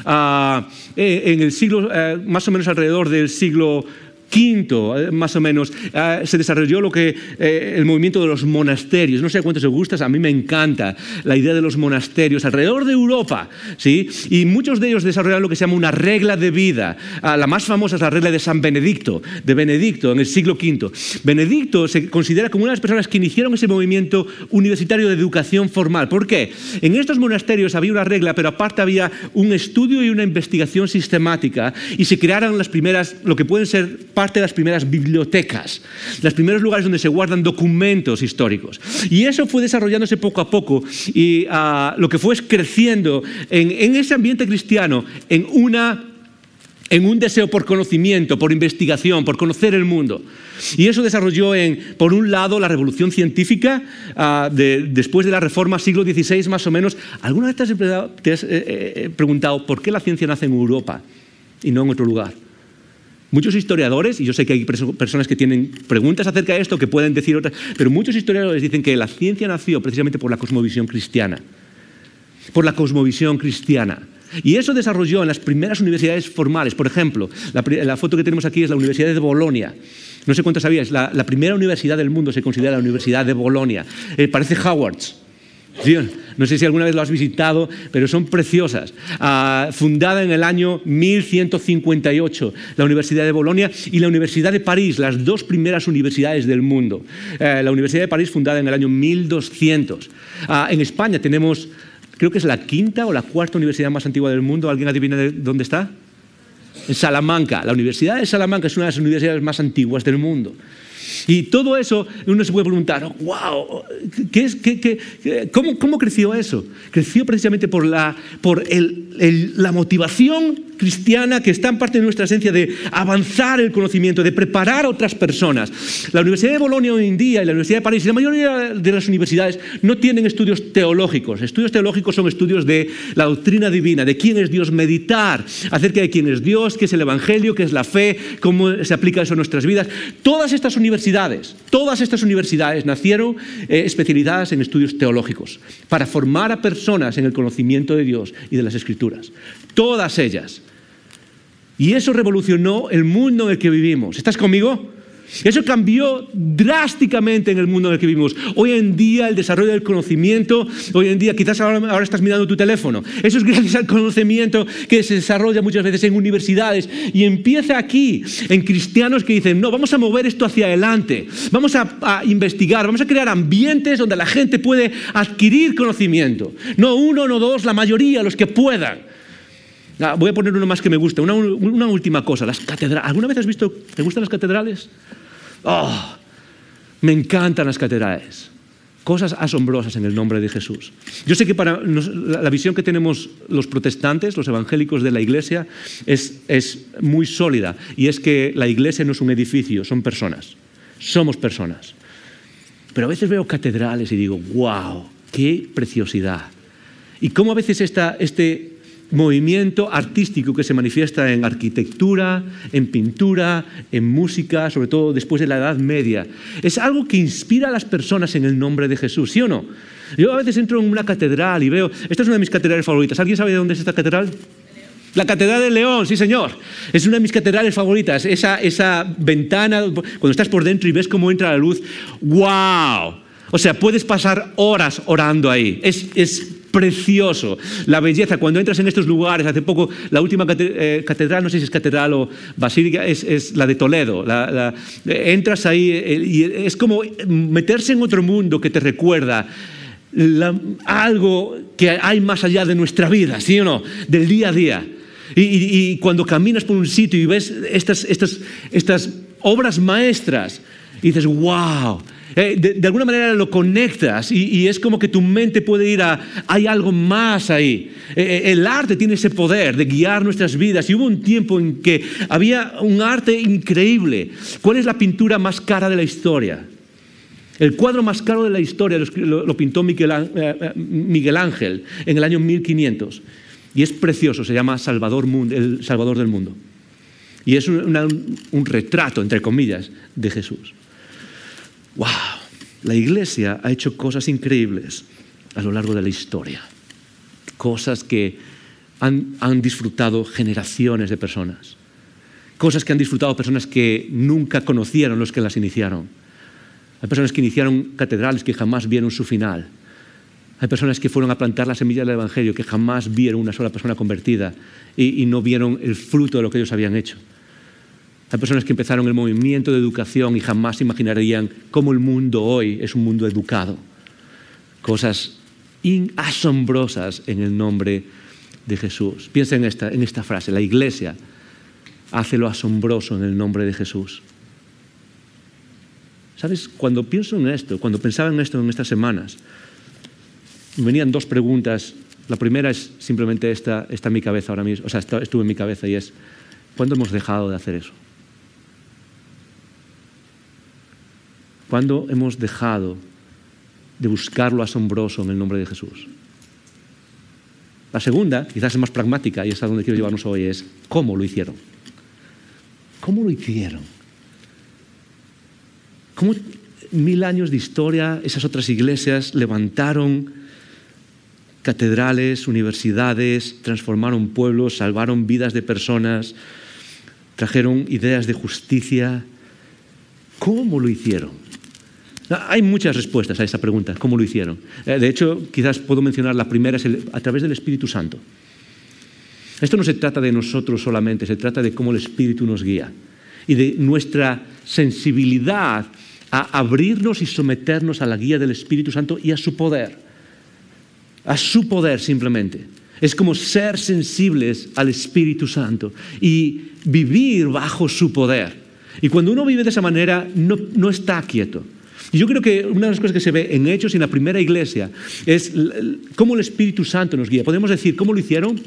Ah, eh, en el siglo, eh, más o menos alrededor del siglo quinto, eh, más o menos, eh, se desarrolló lo que eh, el movimiento de los monasterios. No sé cuántos os gustas, a mí me encanta la idea de los monasterios alrededor de Europa, ¿sí? Y muchos de ellos desarrollaron lo que se llama una regla de vida. Ah, la más famosa es la regla de San Benedicto, de Benedicto, en el siglo V. Benedicto se considera como una de las personas que iniciaron ese movimiento universitario de educación formal. ¿Por qué? En estos monasterios había una regla, pero aparte había un estudio y una investigación sistemática y se crearon las primeras, lo que pueden ser parte de las primeras bibliotecas, los primeros lugares donde se guardan documentos históricos. Y eso fue desarrollándose poco a poco y ah, lo que fue es creciendo en, ese ambiente cristiano, en una en un deseo por conocimiento, por investigación, por conocer el mundo. Y eso desarrolló en, por un lado, la revolución científica, ah, de, después de la reforma siglo XVI más o menos. ¿Alguna vez te has, te has eh, eh, preguntado por qué la ciencia nace en Europa y no en otro lugar? Muchos historiadores, y yo sé que hay personas que tienen preguntas acerca de esto, que pueden decir otras, pero muchos historiadores dicen que la ciencia nació precisamente por la cosmovisión cristiana. Por la cosmovisión cristiana. Y eso desarrolló en las primeras universidades formales. Por ejemplo, la, foto que tenemos aquí es la Universidad de Bolonia. No sé cuántos sabíais, la, primera universidad del mundo se considera la Universidad de Bolonia. Eh, parece Howard's. No sé si alguna vez lo has visitado, pero son preciosas. Ah, fundada en el año 1158, la Universidad de Bolonia y la Universidad de París, las dos primeras universidades del mundo. Eh, la Universidad de París fundada en el año 1200. Ah, en España tenemos, creo que es la quinta o la cuarta universidad más antigua del mundo. ¿Alguien adivina de dónde está? En Salamanca. La Universidad de Salamanca es una de las universidades más antiguas del mundo. Y todo eso, uno se puede preguntar, wow, ¿qué es, qué, cómo, cómo, creció eso? Creció precisamente por, la, por el, la motivación cristiana que está en parte de nuestra esencia de avanzar el conocimiento, de preparar a otras personas. La Universidad de Bolonia hoy en día y la Universidad de París y la mayoría de las universidades no tienen estudios teológicos. Estudios teológicos son estudios de la doctrina divina, de quién es Dios, meditar acerca de quién es Dios, qué es el Evangelio, qué es la fe, cómo se aplica eso a nuestras vidas. Todas estas universidades, todas estas universidades nacieron eh, especializadas en estudios teológicos para formar a personas en el conocimiento de Dios y de las Escrituras. Todas ellas. Y eso revolucionó el mundo en el que vivimos. ¿Estás conmigo? Eso cambió drásticamente en el mundo en el que vivimos. Hoy en día el desarrollo del conocimiento, hoy en día quizás ahora, estás mirando tu teléfono. Eso es gracias al conocimiento que se desarrolla muchas veces en universidades y empieza aquí, en cristianos que dicen, no, vamos a mover esto hacia adelante, vamos a, a investigar, vamos a crear ambientes donde la gente puede adquirir conocimiento. No uno, no dos, la mayoría, los que puedan. Ah, voy a poner uno más que me gusta. Una, última cosa, las catedrales. ¿Alguna vez has visto, te gustan las catedrales? Oh, me encantan las catedrales. Cosas asombrosas en el nombre de Jesús. Yo sé que para la, visión que tenemos los protestantes, los evangélicos de la iglesia, es, es muy sólida. Y es que la iglesia no es un edificio, son personas. Somos personas. Pero a veces veo catedrales y digo, wow, qué preciosidad. Y cómo a veces esta, este, movimiento artístico que se manifiesta en arquitectura, en pintura, en música, sobre todo después de la Edad Media. Es algo que inspira a las personas en el nombre de Jesús, ¿sí o no? Yo a veces entro en una catedral y veo, esta es una de mis catedrales favoritas. ¿Alguien sabe de dónde es esta catedral? La Catedral de León, sí señor. Es una de mis catedrales favoritas. Esa, esa ventana, cuando estás por dentro y ves cómo entra la luz, ¡wow! O sea, puedes pasar horas orando ahí. Es, es precioso. La belleza, cuando entras en estos lugares, hace poco la última eh, catedral, no sé si es catedral o basílica, es, la de Toledo. entras ahí eh, y es como meterse en otro mundo que te recuerda. algo que hay más allá de nuestra vida, ¿sí o no? Del día a día. Y, cuando caminas por un sitio y ves estas, estas, estas obras maestras, y dices, wow, eh, de, alguna manera lo conectas y, es como que tu mente puede ir a, hay algo más ahí. Eh, eh, el arte tiene ese poder de guiar nuestras vidas y hubo un tiempo en que había un arte increíble. ¿Cuál es la pintura más cara de la historia? El cuadro más caro de la historia lo, pintó Miguel, Ángel en el año 1500 y es precioso, se llama Salvador, el Salvador del Mundo. Y es un retrato, entre comillas, de Jesús wow, la iglesia ha hecho cosas increíbles a lo largo de la historia. Cosas que han, disfrutado generaciones de personas. Cosas que han disfrutado personas que nunca conocieron los que las iniciaron. Hay personas que iniciaron catedrales que jamás vieron su final. Hay personas que fueron a plantar la semilla del Evangelio que jamás vieron una sola persona convertida y no vieron el fruto de lo que ellos habían hecho. Hay personas que empezaron el movimiento de educación y jamás imaginarían cómo el mundo hoy es un mundo educado. Cosas asombrosas en el nombre de Jesús. Piensa en esta, en esta frase, la iglesia hace lo asombroso en el nombre de Jesús. ¿Sabes? Cuando pienso en esto, cuando pensaba en esto en estas semanas, venían dos preguntas. La primera es simplemente esta, está en mi cabeza ahora mismo, o sea, estuvo en mi cabeza y es, ¿cuándo hemos dejado de hacer eso? ¿Cuándo hemos dejado de buscar lo asombroso en el nombre de Jesús? La segunda, quizás es más pragmática y es a donde quiero llevarnos hoy, es cómo lo hicieron. ¿Cómo lo hicieron? ¿Cómo mil años de historia esas otras iglesias levantaron catedrales, universidades, transformaron pueblos, salvaron vidas de personas, trajeron ideas de justicia? ¿Cómo lo hicieron? Hay muchas respuestas a esa pregunta, ¿cómo lo hicieron? Eh, de hecho, quizás puedo mencionar la primera, a través del Espíritu Santo. Esto no se trata de nosotros solamente, se trata de cómo el Espíritu nos guía y de nuestra sensibilidad a abrirnos y someternos a la guía del Espíritu Santo y a su poder. A su poder simplemente. Es como ser sensibles al Espíritu Santo y vivir bajo su poder. Y cuando uno vive de esa manera, no está quieto. Y yo creo que una de las cosas que se ve en Hechos y en la primera iglesia es cómo el Espíritu Santo nos guía. Podemos decir, ¿cómo lo hicieron?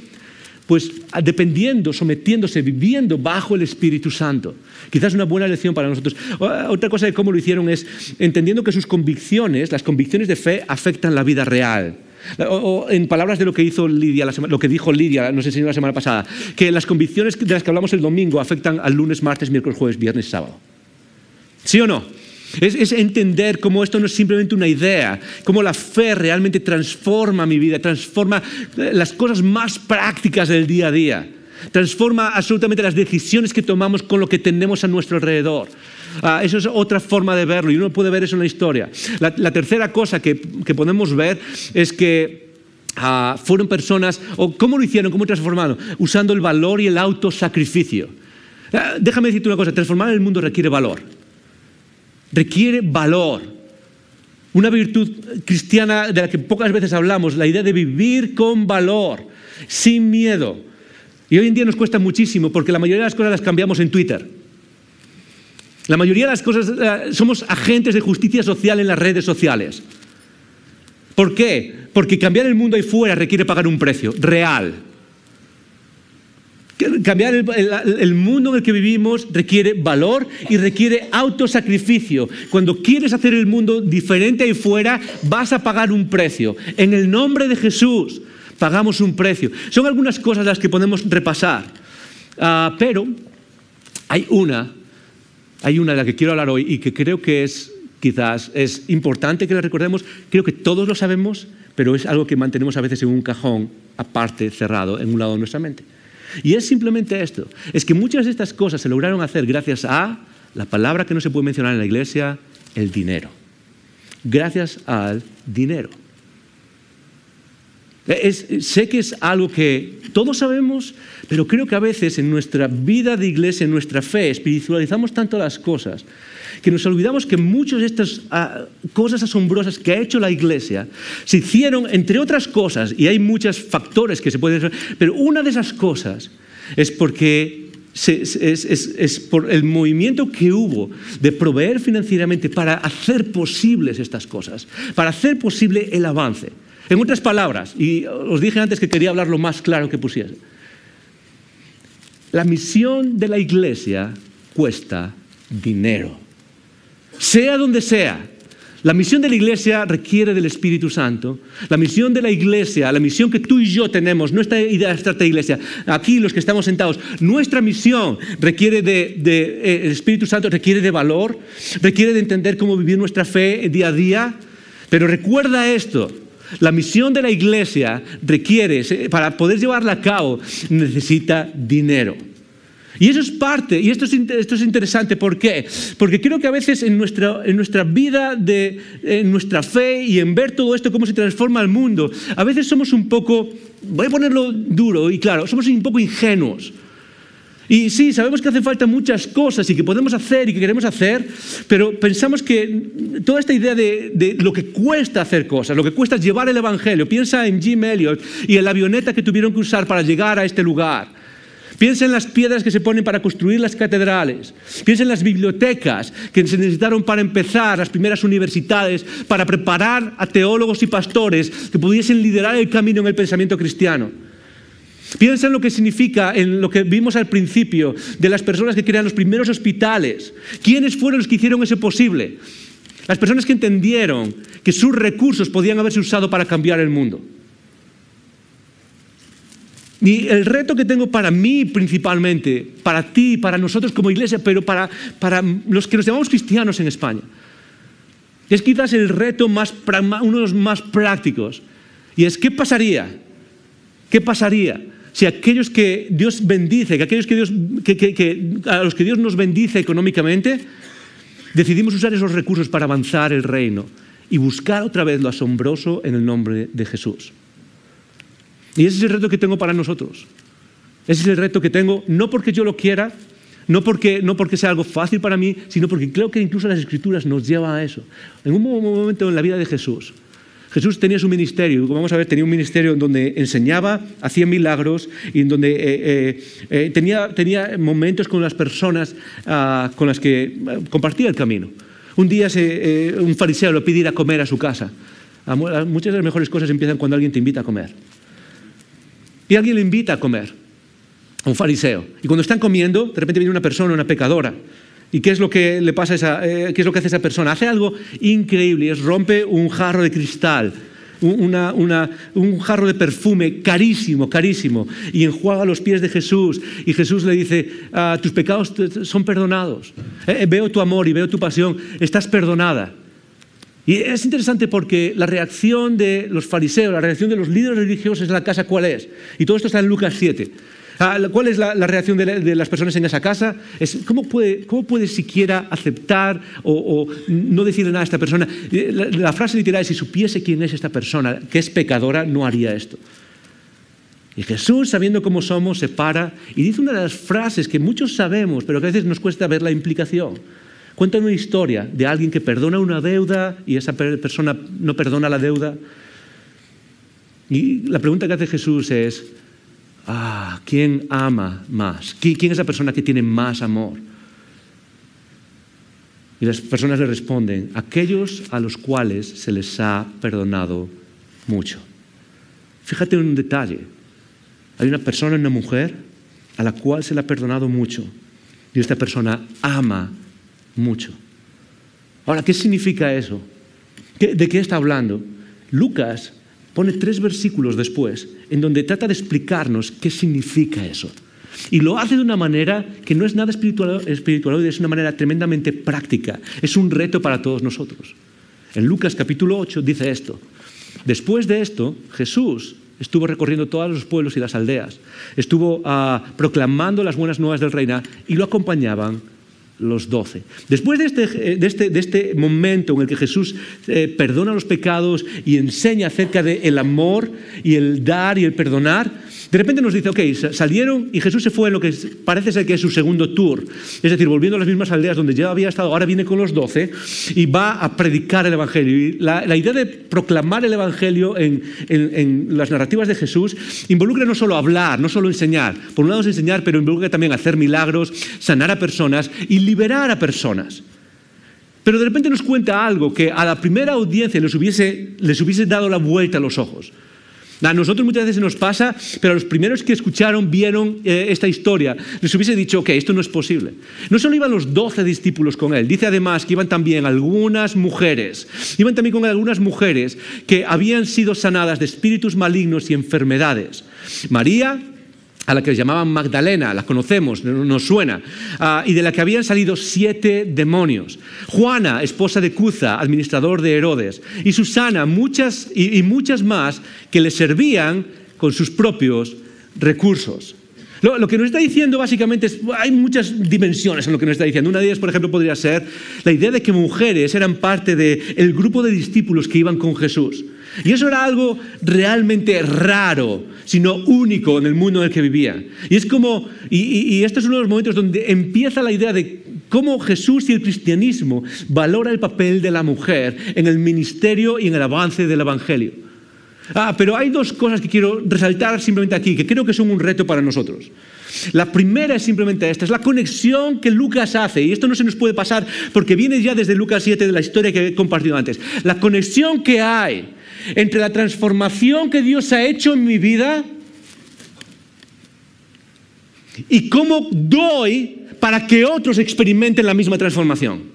Pues dependiendo, sometiéndose, viviendo bajo el Espíritu Santo. Quizás una buena lección para nosotros. Otra cosa de cómo lo hicieron es entendiendo que sus convicciones, las convicciones de fe, afectan la vida real. O, en palabras de lo que hizo Lidia, lo que dijo Lidia, nos enseñó la semana pasada, que las convicciones de las que hablamos el domingo afectan al lunes, martes, miércoles, jueves, viernes, sábado. ¿Sí o no? Es, entender cómo esto no es simplemente una idea, cómo la fe realmente transforma mi vida, transforma eh, las cosas más prácticas del día a día, transforma absolutamente las decisiones que tomamos con lo que tenemos a nuestro alrededor. Ah, eso es otra forma de verlo y uno puede ver eso en la historia. La, tercera cosa que, podemos ver es que ah, fueron personas, o cómo lo hicieron, cómo transformaron, usando el valor y el autosacrificio. Ah, déjame decirte una cosa, transformar el mundo requiere valor requiere valor. Una virtud cristiana de la que pocas veces hablamos, la idea de vivir con valor, sin miedo. Y hoy en día nos cuesta muchísimo porque la mayoría de las cosas las cambiamos en Twitter. La mayoría de las cosas eh, somos agentes de justicia social en las redes sociales. ¿Por qué? Porque cambiar el mundo ahí fuera requiere pagar un precio real. Cambiar el, mundo en el que vivimos requiere valor y requiere autosacrificio. Cuando quieres hacer el mundo diferente ahí fuera, vas a pagar un precio. En el nombre de Jesús, pagamos un precio. Son algunas cosas las que podemos repasar. Ah, pero hay una, hay una de la que quiero hablar hoy y que creo que es quizás es importante que la recordemos. Creo que todos lo sabemos, pero es algo que mantenemos a veces en un cajón aparte, cerrado, en un lado de nuestra mente. Y es simplemente esto, es que muchas de estas cosas se lograron hacer gracias a la palabra que no se puede mencionar en la iglesia, el dinero. Gracias al dinero. sé que es algo que todos sabemos, pero creo que a veces en nuestra vida de iglesia, en nuestra fe, espiritualizamos tanto las cosas que nos olvidamos que muchas de estas ah, cosas asombrosas que ha hecho la iglesia se hicieron, entre otras cosas, y hay muchos factores que se pueden pero una de esas cosas es porque es, por el movimiento que hubo de proveer financieramente para hacer posibles estas cosas, para hacer posible el avance. En otras palabras, y os dije antes que quería hablar lo más claro que pusiese, la misión de la iglesia cuesta dinero sea donde sea. La misión de la iglesia requiere del Espíritu Santo. La misión de la iglesia, la misión que tú y yo tenemos, nuestra idea de esta iglesia, aquí los que estamos sentados, nuestra misión requiere de, eh, el Espíritu Santo requiere de valor, requiere de entender cómo vivir nuestra fe día a día. Pero recuerda esto, la misión de la iglesia requiere, para poder llevarla a cabo, necesita dinero. Y eso es parte, y esto es, esto es interesante, ¿por qué? Porque creo que a veces en nuestra, en nuestra vida, de, en nuestra fe y en ver todo esto, cómo se transforma el mundo, a veces somos un poco, voy a ponerlo duro y claro, somos un poco ingenuos. Y sí, sabemos que hace falta muchas cosas y que podemos hacer y que queremos hacer, pero pensamos que toda esta idea de, de, lo que cuesta hacer cosas, lo que cuesta llevar el Evangelio, piensa en Jim Elliot y en la avioneta que tuvieron que usar para llegar a este lugar. Piensa en las piedras que se ponen para construir las catedrales. Piensa en las bibliotecas que se necesitaron para empezar, las primeras universidades, para preparar a teólogos y pastores que pudiesen liderar el camino en el pensamiento cristiano. Piensa en lo que significa, en lo que vimos al principio, de las personas que crean los primeros hospitales. ¿Quiénes fueron los que hicieron eso posible? Las personas que entendieron que sus recursos podían haberse usado para cambiar el mundo. Y el reto que tengo para mí principalmente, para ti, para nosotros como iglesia, pero para, para los que nos llamamos cristianos en España, es quizás el reto más, uno de los más prácticos. Y es, ¿qué pasaría? ¿Qué pasaría si aquellos que Dios bendice, que aquellos que Dios, que, a los que Dios nos bendice económicamente, decidimos usar esos recursos para avanzar el reino y buscar otra vez lo asombroso en el nombre de Jesús? Y ese es el reto que tengo para nosotros. Ese es el reto que tengo, no porque yo lo quiera, no porque, no porque sea algo fácil para mí, sino porque creo que incluso las escrituras nos llevan a eso. En un momento en la vida de Jesús, Jesús tenía su ministerio, como vamos a ver, tenía un ministerio en donde enseñaba, hacía milagros y en donde eh, eh, eh, tenía, momentos con las personas ah, con las que compartía el camino. Un día un fariseo le pide ir a comer a su casa. Muchas de las mejores cosas empiezan cuando alguien te invita a comer. Y alguien le invita a comer, a un fariseo. Y cuando están comiendo, de repente viene una persona, una pecadora. ¿Y qué es lo que le pasa a esa, eh, qué es lo que hace esa persona? Hace algo increíble, es rompe un jarro de cristal, un jarro de perfume carísimo, carísimo, y enjuaga los pies de Jesús. Y Jesús le dice, ah, tus pecados son perdonados. Eh, eh, veo tu amor y veo tu pasión, estás perdonada. Y es interesante porque la reacción de los fariseos, la reacción de los líderes religiosos en la casa, ¿cuál es? Y todo esto está en Lucas 7. Ah, ¿Cuál es la, reacción de, las personas en esa casa? Es, ¿cómo, puede, ¿Cómo puede siquiera aceptar o, no decirle nada a esta persona? La, la, frase literal es, si supiese quién es esta persona, que es pecadora, no haría esto. Y Jesús, sabiendo cómo somos, se para y dice una de las frases que muchos sabemos, pero que a veces nos cuesta ver la implicación. Cuenta una historia de alguien que perdona una deuda y esa persona no perdona la deuda. Y la pregunta que hace Jesús es, ah, ¿quién ama más? ¿Quién es la persona que tiene más amor? Y las personas le responden, aquellos a los cuales se les ha perdonado mucho. Fíjate en un detalle. Hay una persona, una mujer, a la cual se le ha perdonado mucho. Y esta persona ama mucho. Ahora, ¿qué significa eso? ¿De qué está hablando? Lucas pone tres versículos después en donde trata de explicarnos qué significa eso. Y lo hace de una manera que no es nada espiritual, espiritual, es una manera tremendamente práctica. Es un reto para todos nosotros. En Lucas capítulo 8 dice esto. Después de esto, Jesús estuvo recorriendo todos los pueblos y las aldeas, estuvo ah, proclamando las buenas nuevas del reino y lo acompañaban los doce. Después de este, eh, este, de este, momento en el que Jesús eh, perdona los pecados y enseña acerca del amor y el dar y el perdonar, de repente nos dice, ok, salieron y Jesús se fue en lo que parece ser que es su segundo tour, es decir, volviendo a las mismas aldeas donde ya había estado, ahora viene con los doce y va a predicar el Evangelio. Y la, idea de proclamar el Evangelio en, las narrativas de Jesús involucra no solo hablar, no solo enseñar, por un lado es enseñar, pero involucra también hacer milagros, sanar a personas y liberar a personas. Pero de repente nos cuenta algo que a la primera audiencia les hubiese, les hubiese dado la vuelta a los ojos. A nosotros muchas veces nos pasa, pero a los primeros que escucharon, vieron eh, esta historia, les hubiese dicho, ok, esto no es posible. No solo iban los doce discípulos con él, dice además que iban también algunas mujeres, iban también con algunas mujeres que habían sido sanadas de espíritus malignos y enfermedades. María, a la que llamaban Magdalena, la conocemos, nos suena, ah, y de la que habían salido siete demonios. Juana, esposa de Cuza, administrador de Herodes, y Susana, muchas y, muchas más que le servían con sus propios recursos. Lo, que nos está diciendo básicamente es, hay muchas dimensiones en lo que nos está diciendo. Una de ellas, por ejemplo, podría ser la idea de que mujeres eran parte del grupo de discípulos que iban con Jesús. Y eso era algo realmente raro, sino único en el mundo en el que vivían. Y es como, y, este es uno de los momentos donde empieza la idea de cómo Jesús y el cristianismo valora el papel de la mujer en el ministerio y en el avance del Evangelio. Ah, pero hay dos cosas que quiero resaltar simplemente aquí, que creo que son un reto para nosotros. La primera es simplemente esta, es la conexión que Lucas hace, y esto no se nos puede pasar porque viene ya desde Lucas 7 de la historia que he compartido antes. La conexión que hay entre la transformación que Dios ha hecho en mi vida y cómo doy para que otros experimenten la misma transformación.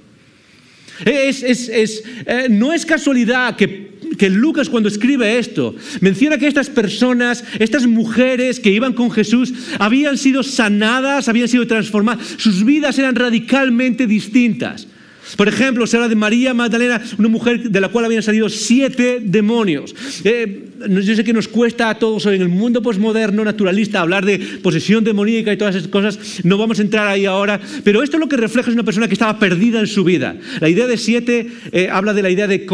Eh, no es casualidad que, que Lucas cuando escribe esto menciona que estas personas, estas mujeres que iban con Jesús, habían sido sanadas, habían sido transformadas, sus vidas eran radicalmente distintas. Por ejemplo, se habla de María Magdalena, una mujer de la cual habían salido siete demonios. Eh, yo sé que nos cuesta a todos en el mundo posmoderno, naturalista, hablar de posesión demoníaca y todas esas cosas. No vamos a entrar ahí ahora, pero esto lo que refleja es una persona que estaba perdida en su vida. La idea de siete eh, habla de la idea de,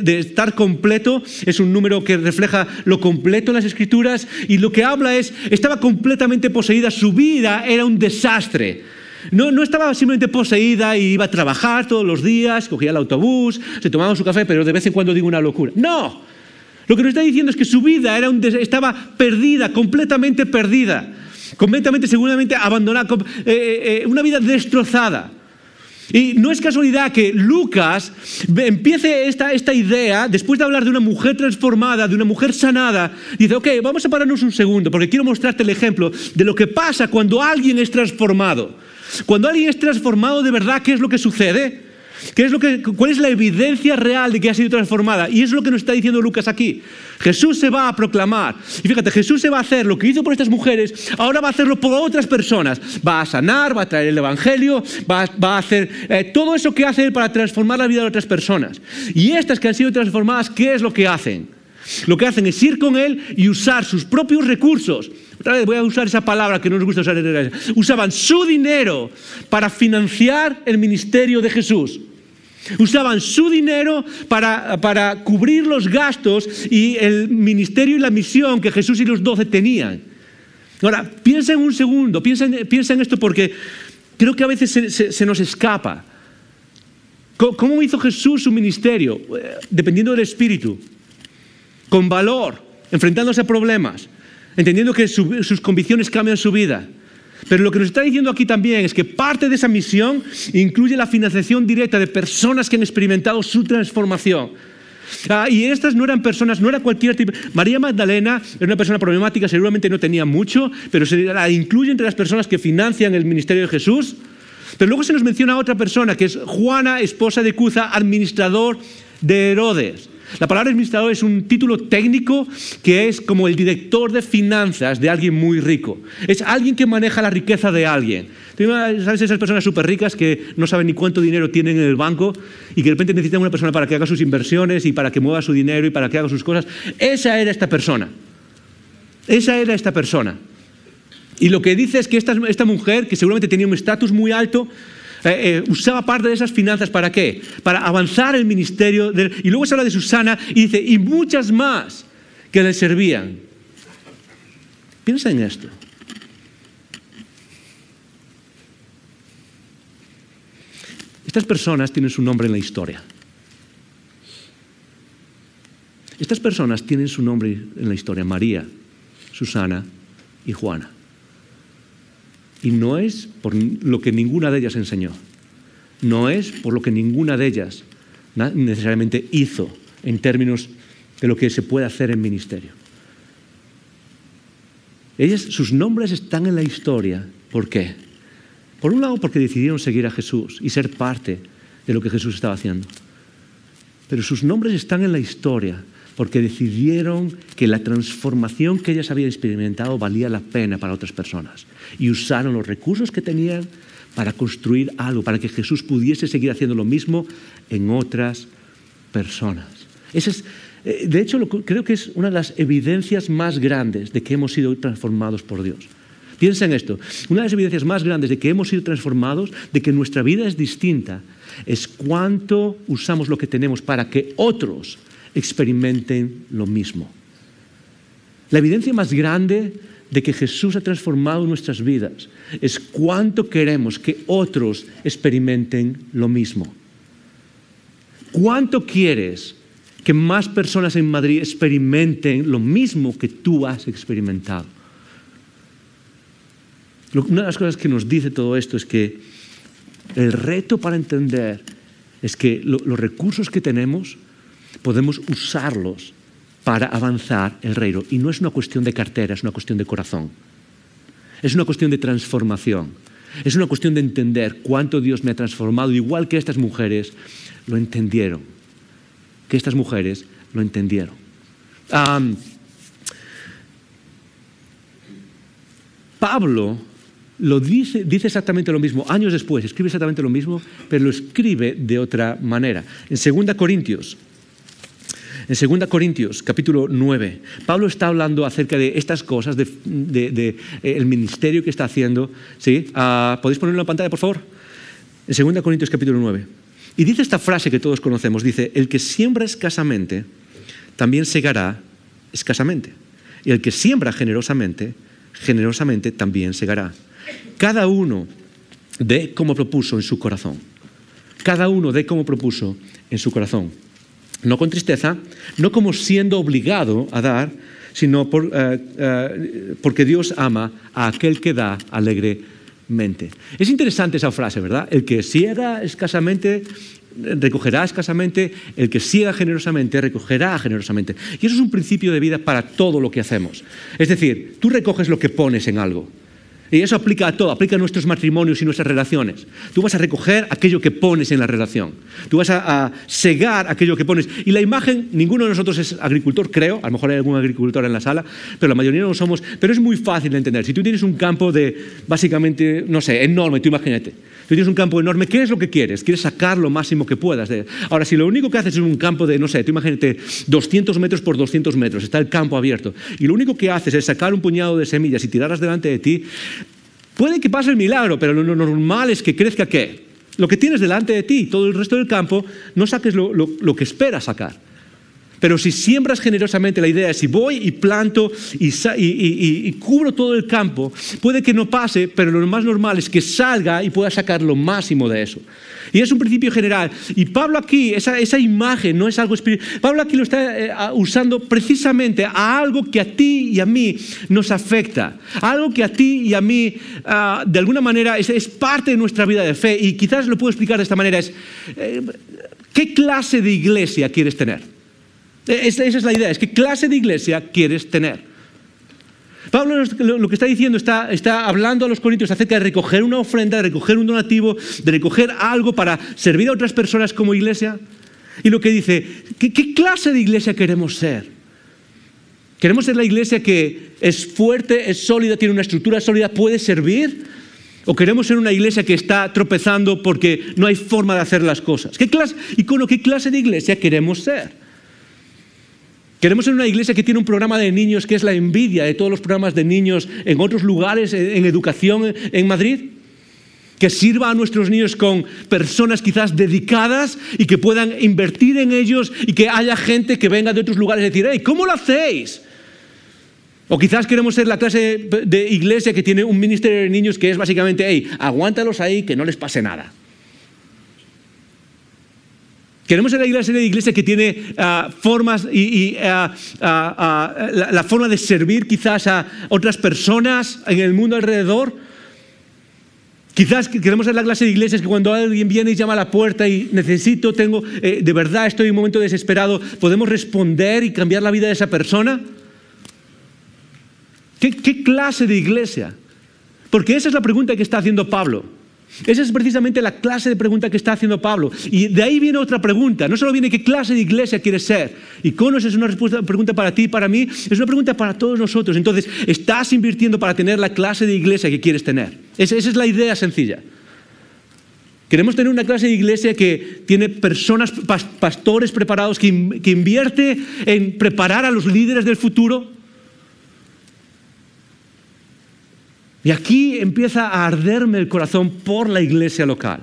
de estar completo, es un número que refleja lo completo en las escrituras y lo que habla es, estaba completamente poseída, su vida era un desastre. No, no estaba simplemente poseída y iba a trabajar todos los días, cogía el autobús, se tomaba su café, pero de vez en cuando digo una locura. No, lo que nos está diciendo es que su vida era un estaba perdida, completamente perdida, completamente, seguramente abandonada, eh, eh, eh, una vida destrozada. Y no es casualidad que Lucas empiece esta, esta idea, después de hablar de una mujer transformada, de una mujer sanada, dice, ok, vamos a pararnos un segundo, porque quiero mostrarte el ejemplo de lo que pasa cuando alguien es transformado. Cuando alguien es transformado de verdad, ¿qué es lo que sucede? ¿Qué es lo que, ¿Cuál es la evidencia real de que ha sido transformada? Y es lo que nos está diciendo Lucas aquí. Jesús se va a proclamar. Y fíjate, Jesús se va a hacer lo que hizo por estas mujeres, ahora va a hacerlo por otras personas. Va a sanar, va a traer el Evangelio, va, a hacer eh, todo eso que hace para transformar la vida de otras personas. Y estas que han sido transformadas, ¿qué es lo que hacen? Lo que hacen es ir con Él y usar sus propios recursos. Voy a usar esa palabra que no nos gusta usar. Usaban su dinero para financiar el ministerio de Jesús. Usaban su dinero para, para cubrir los gastos y el ministerio y la misión que Jesús y los doce tenían. Ahora, piensa en un segundo, piensa en, esto porque creo que a veces se, se nos escapa. ¿Cómo hizo Jesús su ministerio? Eh, dependiendo del Espíritu con valor, enfrentándose a problemas, entendiendo que sus convicciones cambian su vida. Pero lo que nos está diciendo aquí también es que parte de esa misión incluye la financiación directa de personas que han experimentado su transformación. Ah, y estas no eran personas, no era cualquier tipo. María Magdalena era una persona problemática, seguramente no tenía mucho, pero se la incluye entre las personas que financian el ministerio de Jesús. Pero luego se nos menciona otra persona, que es Juana, esposa de Cuza, administrador de Herodes. La palabra administrador es un título técnico que es como el director de finanzas de alguien muy rico. Es alguien que maneja la riqueza de alguien. ¿Sabes esas personas súper ricas que no saben ni cuánto dinero tienen en el banco y que de repente necesitan una persona para que haga sus inversiones y para que mueva su dinero y para que haga sus cosas? Esa era esta persona. Esa era esta persona. Y lo que dice es que esta, esta mujer, que seguramente tenía un estatus muy alto, eh, eh, usaba parte de esas finanzas para qué? Para avanzar el ministerio. y luego se habla de Susana y dice, y muchas más que le servían. Piensa en esto. Estas personas tienen su nombre en la historia. Estas personas tienen su nombre en la historia, María, Susana y Juana. Y no es por lo que ninguna de ellas enseñó. No es por lo que ninguna de ellas necesariamente hizo en términos de lo que se puede hacer en ministerio. Ellas, sus nombres están en la historia. ¿Por qué? Por un lado, porque decidieron seguir a Jesús y ser parte de lo que Jesús estaba haciendo. Pero sus nombres están en la historia porque decidieron que la transformación que ellas habían experimentado valía la pena para otras personas y usaron los recursos que tenían para construir algo, para que Jesús pudiese seguir haciendo lo mismo en otras personas. es, eh, de hecho, creo que es una de las evidencias más grandes de que hemos sido transformados por Dios. Piensa en esto. Una de las evidencias más grandes de que hemos sido transformados, de que nuestra vida es distinta, es cuánto usamos lo que tenemos para que otros experimenten lo mismo. La evidencia más grande de que Jesús ha transformado nuestras vidas es cuánto queremos que otros experimenten lo mismo. ¿Cuánto quieres que más personas en Madrid experimenten lo mismo que tú has experimentado? Una de las cosas que nos dice todo esto es que el reto para entender es que los recursos que tenemos podemos usarlos para avanzar el reino. Y no es una cuestión de cartera, es una cuestión de corazón. Es una cuestión de transformación. Es una cuestión de entender cuánto Dios me ha transformado, igual que estas mujeres lo entendieron. Que estas mujeres lo entendieron. Pablo lo dice, dice exactamente lo mismo, años después, escribe exactamente lo mismo, pero lo escribe de otra manera. En 2 Corintios, en 2 Corintios, capítulo 9, Pablo está hablando acerca de estas cosas, del de, eh, ministerio que está haciendo. ¿sí? Ah, ¿Podéis ponerlo en la pantalla, por favor? En 2 Corintios, capítulo 9. Y dice esta frase que todos conocemos, dice, el que siembra escasamente, también segará escasamente. Y el que siembra generosamente, generosamente también segará. Cada uno de como propuso en su corazón. Cada uno de como propuso en su corazón. No con tristeza, no como siendo obligado a dar, sino eh, eh, porque Dios ama a aquel que da alegremente. Es interesante esa frase, ¿verdad? El que siega escasamente recogerá escasamente, el que siega generosamente recogerá generosamente. Y eso es un principio de vida para todo lo que hacemos. Es decir, tú recoges lo que pones en algo. Y eso aplica a todo, aplica a nuestros matrimonios y nuestras relaciones. Tú vas a recoger aquello que pones en la relación. Tú vas a, segar aquello que pones. Y la imagen, ninguno de nosotros es agricultor, creo, a lo mejor hay algún agricultor en la sala, pero la mayoría no somos. Pero es muy fácil de entender. Si tú tienes un campo de, básicamente, no sé, enorme, tú imagínate. Tú tienes un campo enorme, ¿qué es lo que quieres? Quieres sacar lo máximo que puedas. De... Ahora, si lo único que haces es un campo de, no sé, tú imagínate 200 metros por 200 metros, está el campo abierto, y lo único que haces es sacar un puñado de semillas y tirarlas delante de ti, Puede que pase el milagro, pero lo normal es que crezca qué? Lo que tienes delante de ti, todo el resto del campo, no saques lo, que esperas sacar. Pero si siembras generosamente, la idea si voy y planto y, y, cubro todo el campo, puede que no pase, pero lo más normal es que salga y pueda sacar lo máximo de eso. Y es un principio general. Y Pablo aquí, esa, esa imagen no es algo espiritual. Pablo aquí lo está eh, usando precisamente a algo que a ti y a mí nos afecta. Algo que a ti y a mí, ah, de alguna manera, es, es, parte de nuestra vida de fe. Y quizás lo puedo explicar de esta manera. Es, eh, ¿qué clase de iglesia quieres tener? Esa es la idea, es qué clase de iglesia quieres tener. Pablo lo que está diciendo, está, está hablando a los corintios acerca de recoger una ofrenda, de recoger un donativo, de recoger algo para servir a otras personas como iglesia. Y lo que dice, ¿qué, clase de iglesia queremos ser? ¿Queremos ser la iglesia que es fuerte, es sólida, tiene una estructura sólida, puede servir? ¿O queremos ser una iglesia que está tropezando porque no hay forma de hacer las cosas? ¿Qué clase, icono, qué clase de iglesia queremos ser? Queremos ser una iglesia que tiene un programa de niños que es la envidia de todos los programas de niños en otros lugares, en educación en Madrid. Que sirva a nuestros niños con personas quizás dedicadas y que puedan invertir en ellos y que haya gente que venga de otros lugares y decir, hey, ¿cómo lo hacéis? O quizás queremos ser la clase de iglesia que tiene un ministerio de niños que es básicamente, hey, aguántalos ahí, que no les pase nada. Queremos ser la iglesia, iglesia que tiene ah, formas y, ah, ah, la, forma de servir quizás a otras personas en el mundo alrededor. Quizás queremos ser la clase de iglesias que cuando alguien viene y llama a la puerta y necesito, tengo, eh, de verdad estoy en un momento desesperado, podemos responder y cambiar la vida de esa persona. qué clase de iglesia? Porque esa es la pregunta que está haciendo Pablo. Esa es precisamente la clase de pregunta que está haciendo Pablo. Y de ahí viene otra pregunta. No solo viene qué clase de iglesia quieres ser. Y Conos es una respuesta, pregunta para ti para mí. Es una pregunta para todos nosotros. Entonces, ¿estás invirtiendo para tener la clase de iglesia que quieres tener? Esa, es la idea sencilla. Queremos tener una clase de iglesia que tiene personas, pastores preparados, que invierte en preparar a los líderes del futuro Y aquí empieza a arderme el corazón por la iglesia local.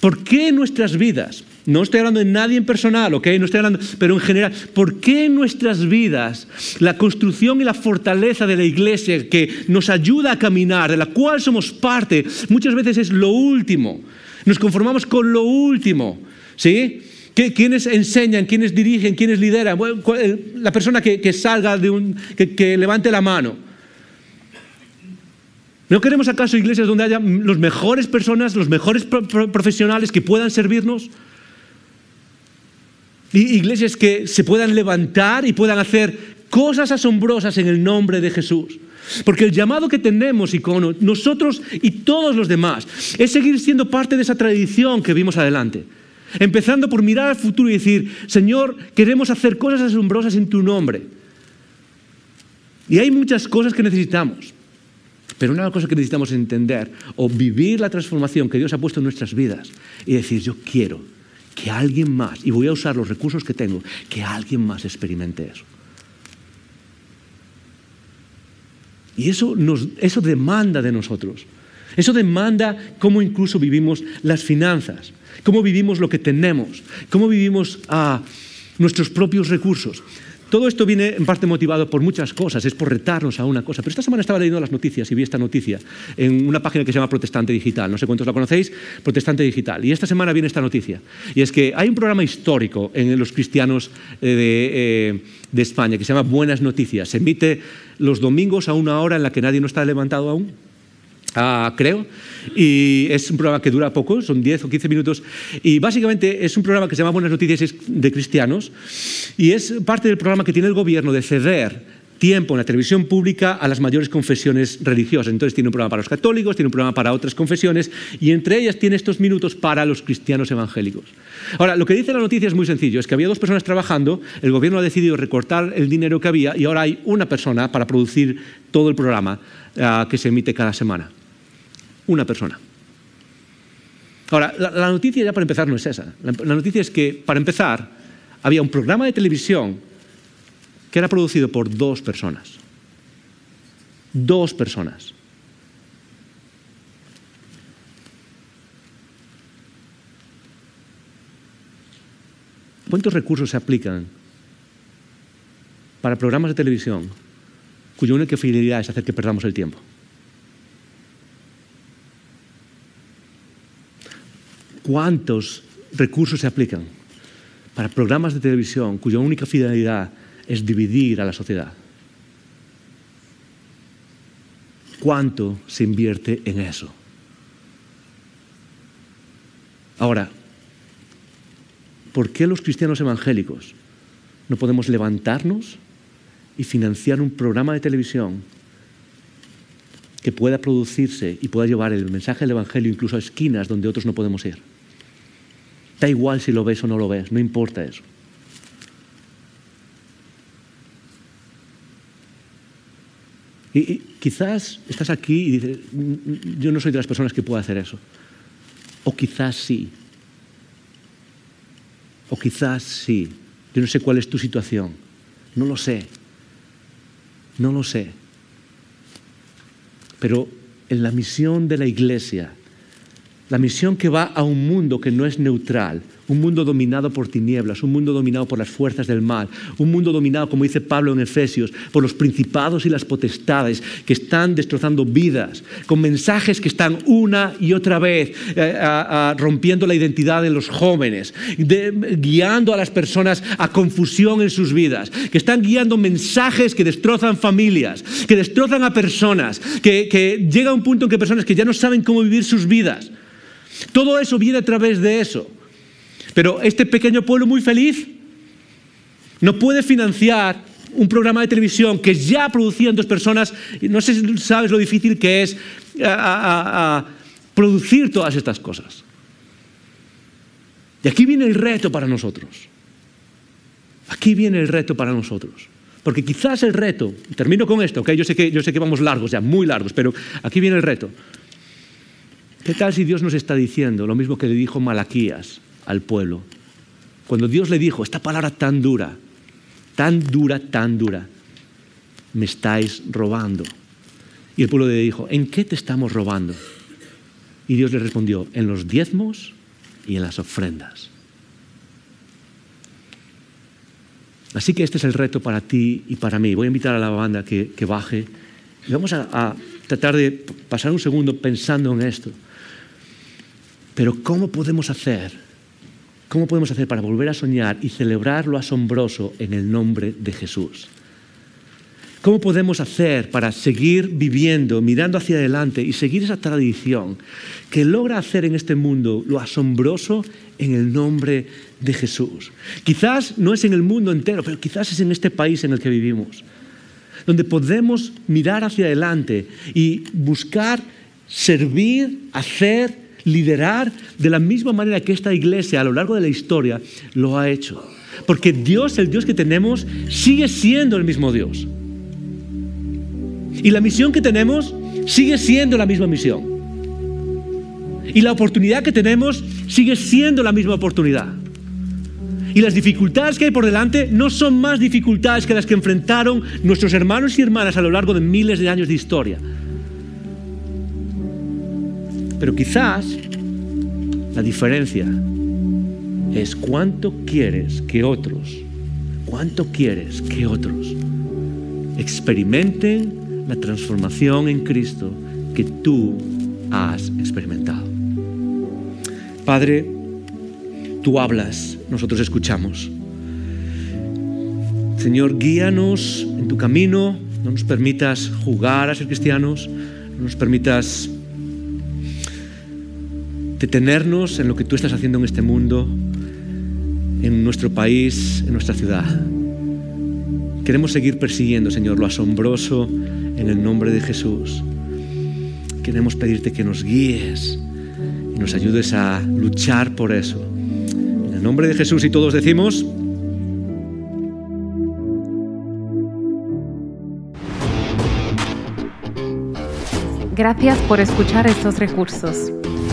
¿Por qué nuestras vidas, no estoy hablando de nadie en personal, ¿ok? No estoy hablando, pero en general, ¿por qué en nuestras vidas la construcción y la fortaleza de la iglesia que nos ayuda a caminar, de la cual somos parte, muchas veces es lo último? Nos conformamos con lo último, ¿sí? ¿Quiénes enseñan? ¿Quiénes dirigen? ¿Quiénes lideran? la persona que, salga de un, que levante la mano. ¿No queremos acaso iglesias donde haya los mejores personas, los mejores profesionales que puedan servirnos? iglesias que se puedan levantar y puedan hacer cosas asombrosas en el nombre de Jesús. Porque el llamado que tenemos, icono, nosotros y todos los demás, es seguir siendo parte de esa tradición que vimos adelante. Empezando por mirar al futuro y decir, Señor, queremos hacer cosas asombrosas en tu nombre. Y hay muchas cosas que necesitamos. Pero una cosa que necesitamos entender o vivir la transformación que Dios ha puesto en nuestras vidas y decir, yo quiero que alguien más, y voy a usar los recursos que tengo, que alguien más experimente eso. Y eso, nos, eso demanda de nosotros. Eso demanda cómo incluso vivimos las finanzas, cómo vivimos lo que tenemos, cómo vivimos a nuestros propios recursos. Todo esto viene en parte motivado por muchas cosas, es por retarnos a una cosa. Pero esta semana estaba leyendo las noticias y vi esta noticia en una página que se llama Protestante Digital. No sé cuántos la conocéis, Protestante Digital. Y esta semana viene esta noticia. Y es que hay un programa histórico en los cristianos eh, eh, de, España que se llama Buenas Noticias. Se emite los domingos a una hora en la que nadie no está levantado aún. Ah, creo. Y es un programa que dura poco, son 10 o 15 minutos. Y básicamente es un programa que se llama Buenas Noticias de Cristianos. Y es parte del programa que tiene el gobierno de ceder tiempo en la televisión pública a las mayores confesiones religiosas. Entonces tiene un programa para los católicos, tiene un programa para otras confesiones y entre ellas tiene estos minutos para los cristianos evangélicos. Ahora, lo que dice la noticia es muy sencillo, es que había dos personas trabajando, el gobierno ha decidido recortar el dinero que había y ahora hay una persona para producir todo el programa uh, que se emite cada semana una persona. Ahora, la, noticia ya para empezar no es esa. La, la noticia es que, para empezar, había un programa de televisión que era producido por dos personas. Dos personas. ¿Cuántos recursos se aplican para programas de televisión cuya única finalidad es hacer que perdamos el tiempo? Cuántos recursos se aplican para programas de televisión cuya única finalidad es dividir a la sociedad. ¿Cuánto se invierte en eso? Ahora, ¿por qué los cristianos evangélicos no podemos levantarnos y financiar un programa de televisión que pueda producirse y pueda llevar el mensaje del Evangelio incluso a esquinas donde otros no podemos ir? Da igual si lo ves o no lo ves, no importa eso. Y, quizás estás aquí y dices, mm, mm, yo no soy de las personas que pueda hacer eso. O quizás sí. O quizás sí. Yo no sé cuál es tu situación. No lo sé. No lo sé. Pero en la misión de la iglesia la misión que va a un mundo que no es neutral, un mundo dominado por tinieblas, un mundo dominado por las fuerzas del mal, un mundo dominado, como dice Pablo en Efesios, por los principados y las potestades que están destrozando vidas, con mensajes que están una y otra vez eh, rompiendo la identidad de los jóvenes, guiando a las personas a confusión en sus vidas, que están guiando mensajes que destrozan familias, que destrozan a personas, que, que llega a un punto en que personas que ya no saben cómo vivir sus vidas, todo eso viene a través de eso. Pero este pequeño pueblo muy feliz no puede financiar un programa de televisión que ya producían dos personas. No sé si sabes lo difícil que es producir todas estas cosas. Y aquí viene el reto para nosotros. Aquí viene el reto para nosotros. Porque quizás el reto, termino con esto, sé que, yo sé que vamos largos ya, muy largos, pero aquí viene el reto. ¿Qué tal si Dios nos está diciendo lo mismo que le dijo Malaquías al pueblo? Cuando Dios le dijo esta palabra tan dura, tan dura, tan dura, me estáis robando. Y el pueblo le dijo, ¿en qué te estamos robando? Y Dios le respondió, en los diezmos y en las ofrendas. Así que este es el reto para ti y para mí. Voy a invitar a la banda que, baje y vamos a tratar de pasar un segundo pensando en esto. Pero ¿cómo podemos hacer? ¿Cómo podemos hacer para volver a soñar y celebrar lo asombroso en el nombre de Jesús? ¿Cómo podemos hacer para seguir viviendo, mirando hacia adelante y seguir esa tradición que logra hacer en este mundo lo asombroso en el nombre de Jesús? Quizás no es en el mundo entero, pero quizás es en este país en el que vivimos, donde podemos mirar hacia adelante y buscar servir, hacer liderar de la misma manera que esta iglesia a lo largo de la historia lo ha hecho. Porque Dios, el Dios que tenemos, sigue siendo el mismo Dios. Y la misión que tenemos sigue siendo la misma misión. Y la oportunidad que tenemos sigue siendo la misma oportunidad. Y las dificultades que hay por delante no son más dificultades que las que enfrentaron nuestros hermanos y hermanas a lo largo de miles de años de historia. Pero quizás la diferencia es cuánto quieres que otros, cuánto quieres que otros experimenten la transformación en Cristo que tú has experimentado. Padre, tú hablas, nosotros escuchamos. Señor, guíanos en tu camino, no nos permitas jugar a ser cristianos, no nos permitas detenernos en lo que tú estás haciendo en este mundo, en nuestro país, en nuestra ciudad. Queremos seguir persiguiendo, Señor, lo asombroso en el nombre de Jesús. Queremos pedirte que nos guíes y nos ayudes a luchar por eso. En el nombre de Jesús y todos decimos... Gracias por escuchar estos recursos.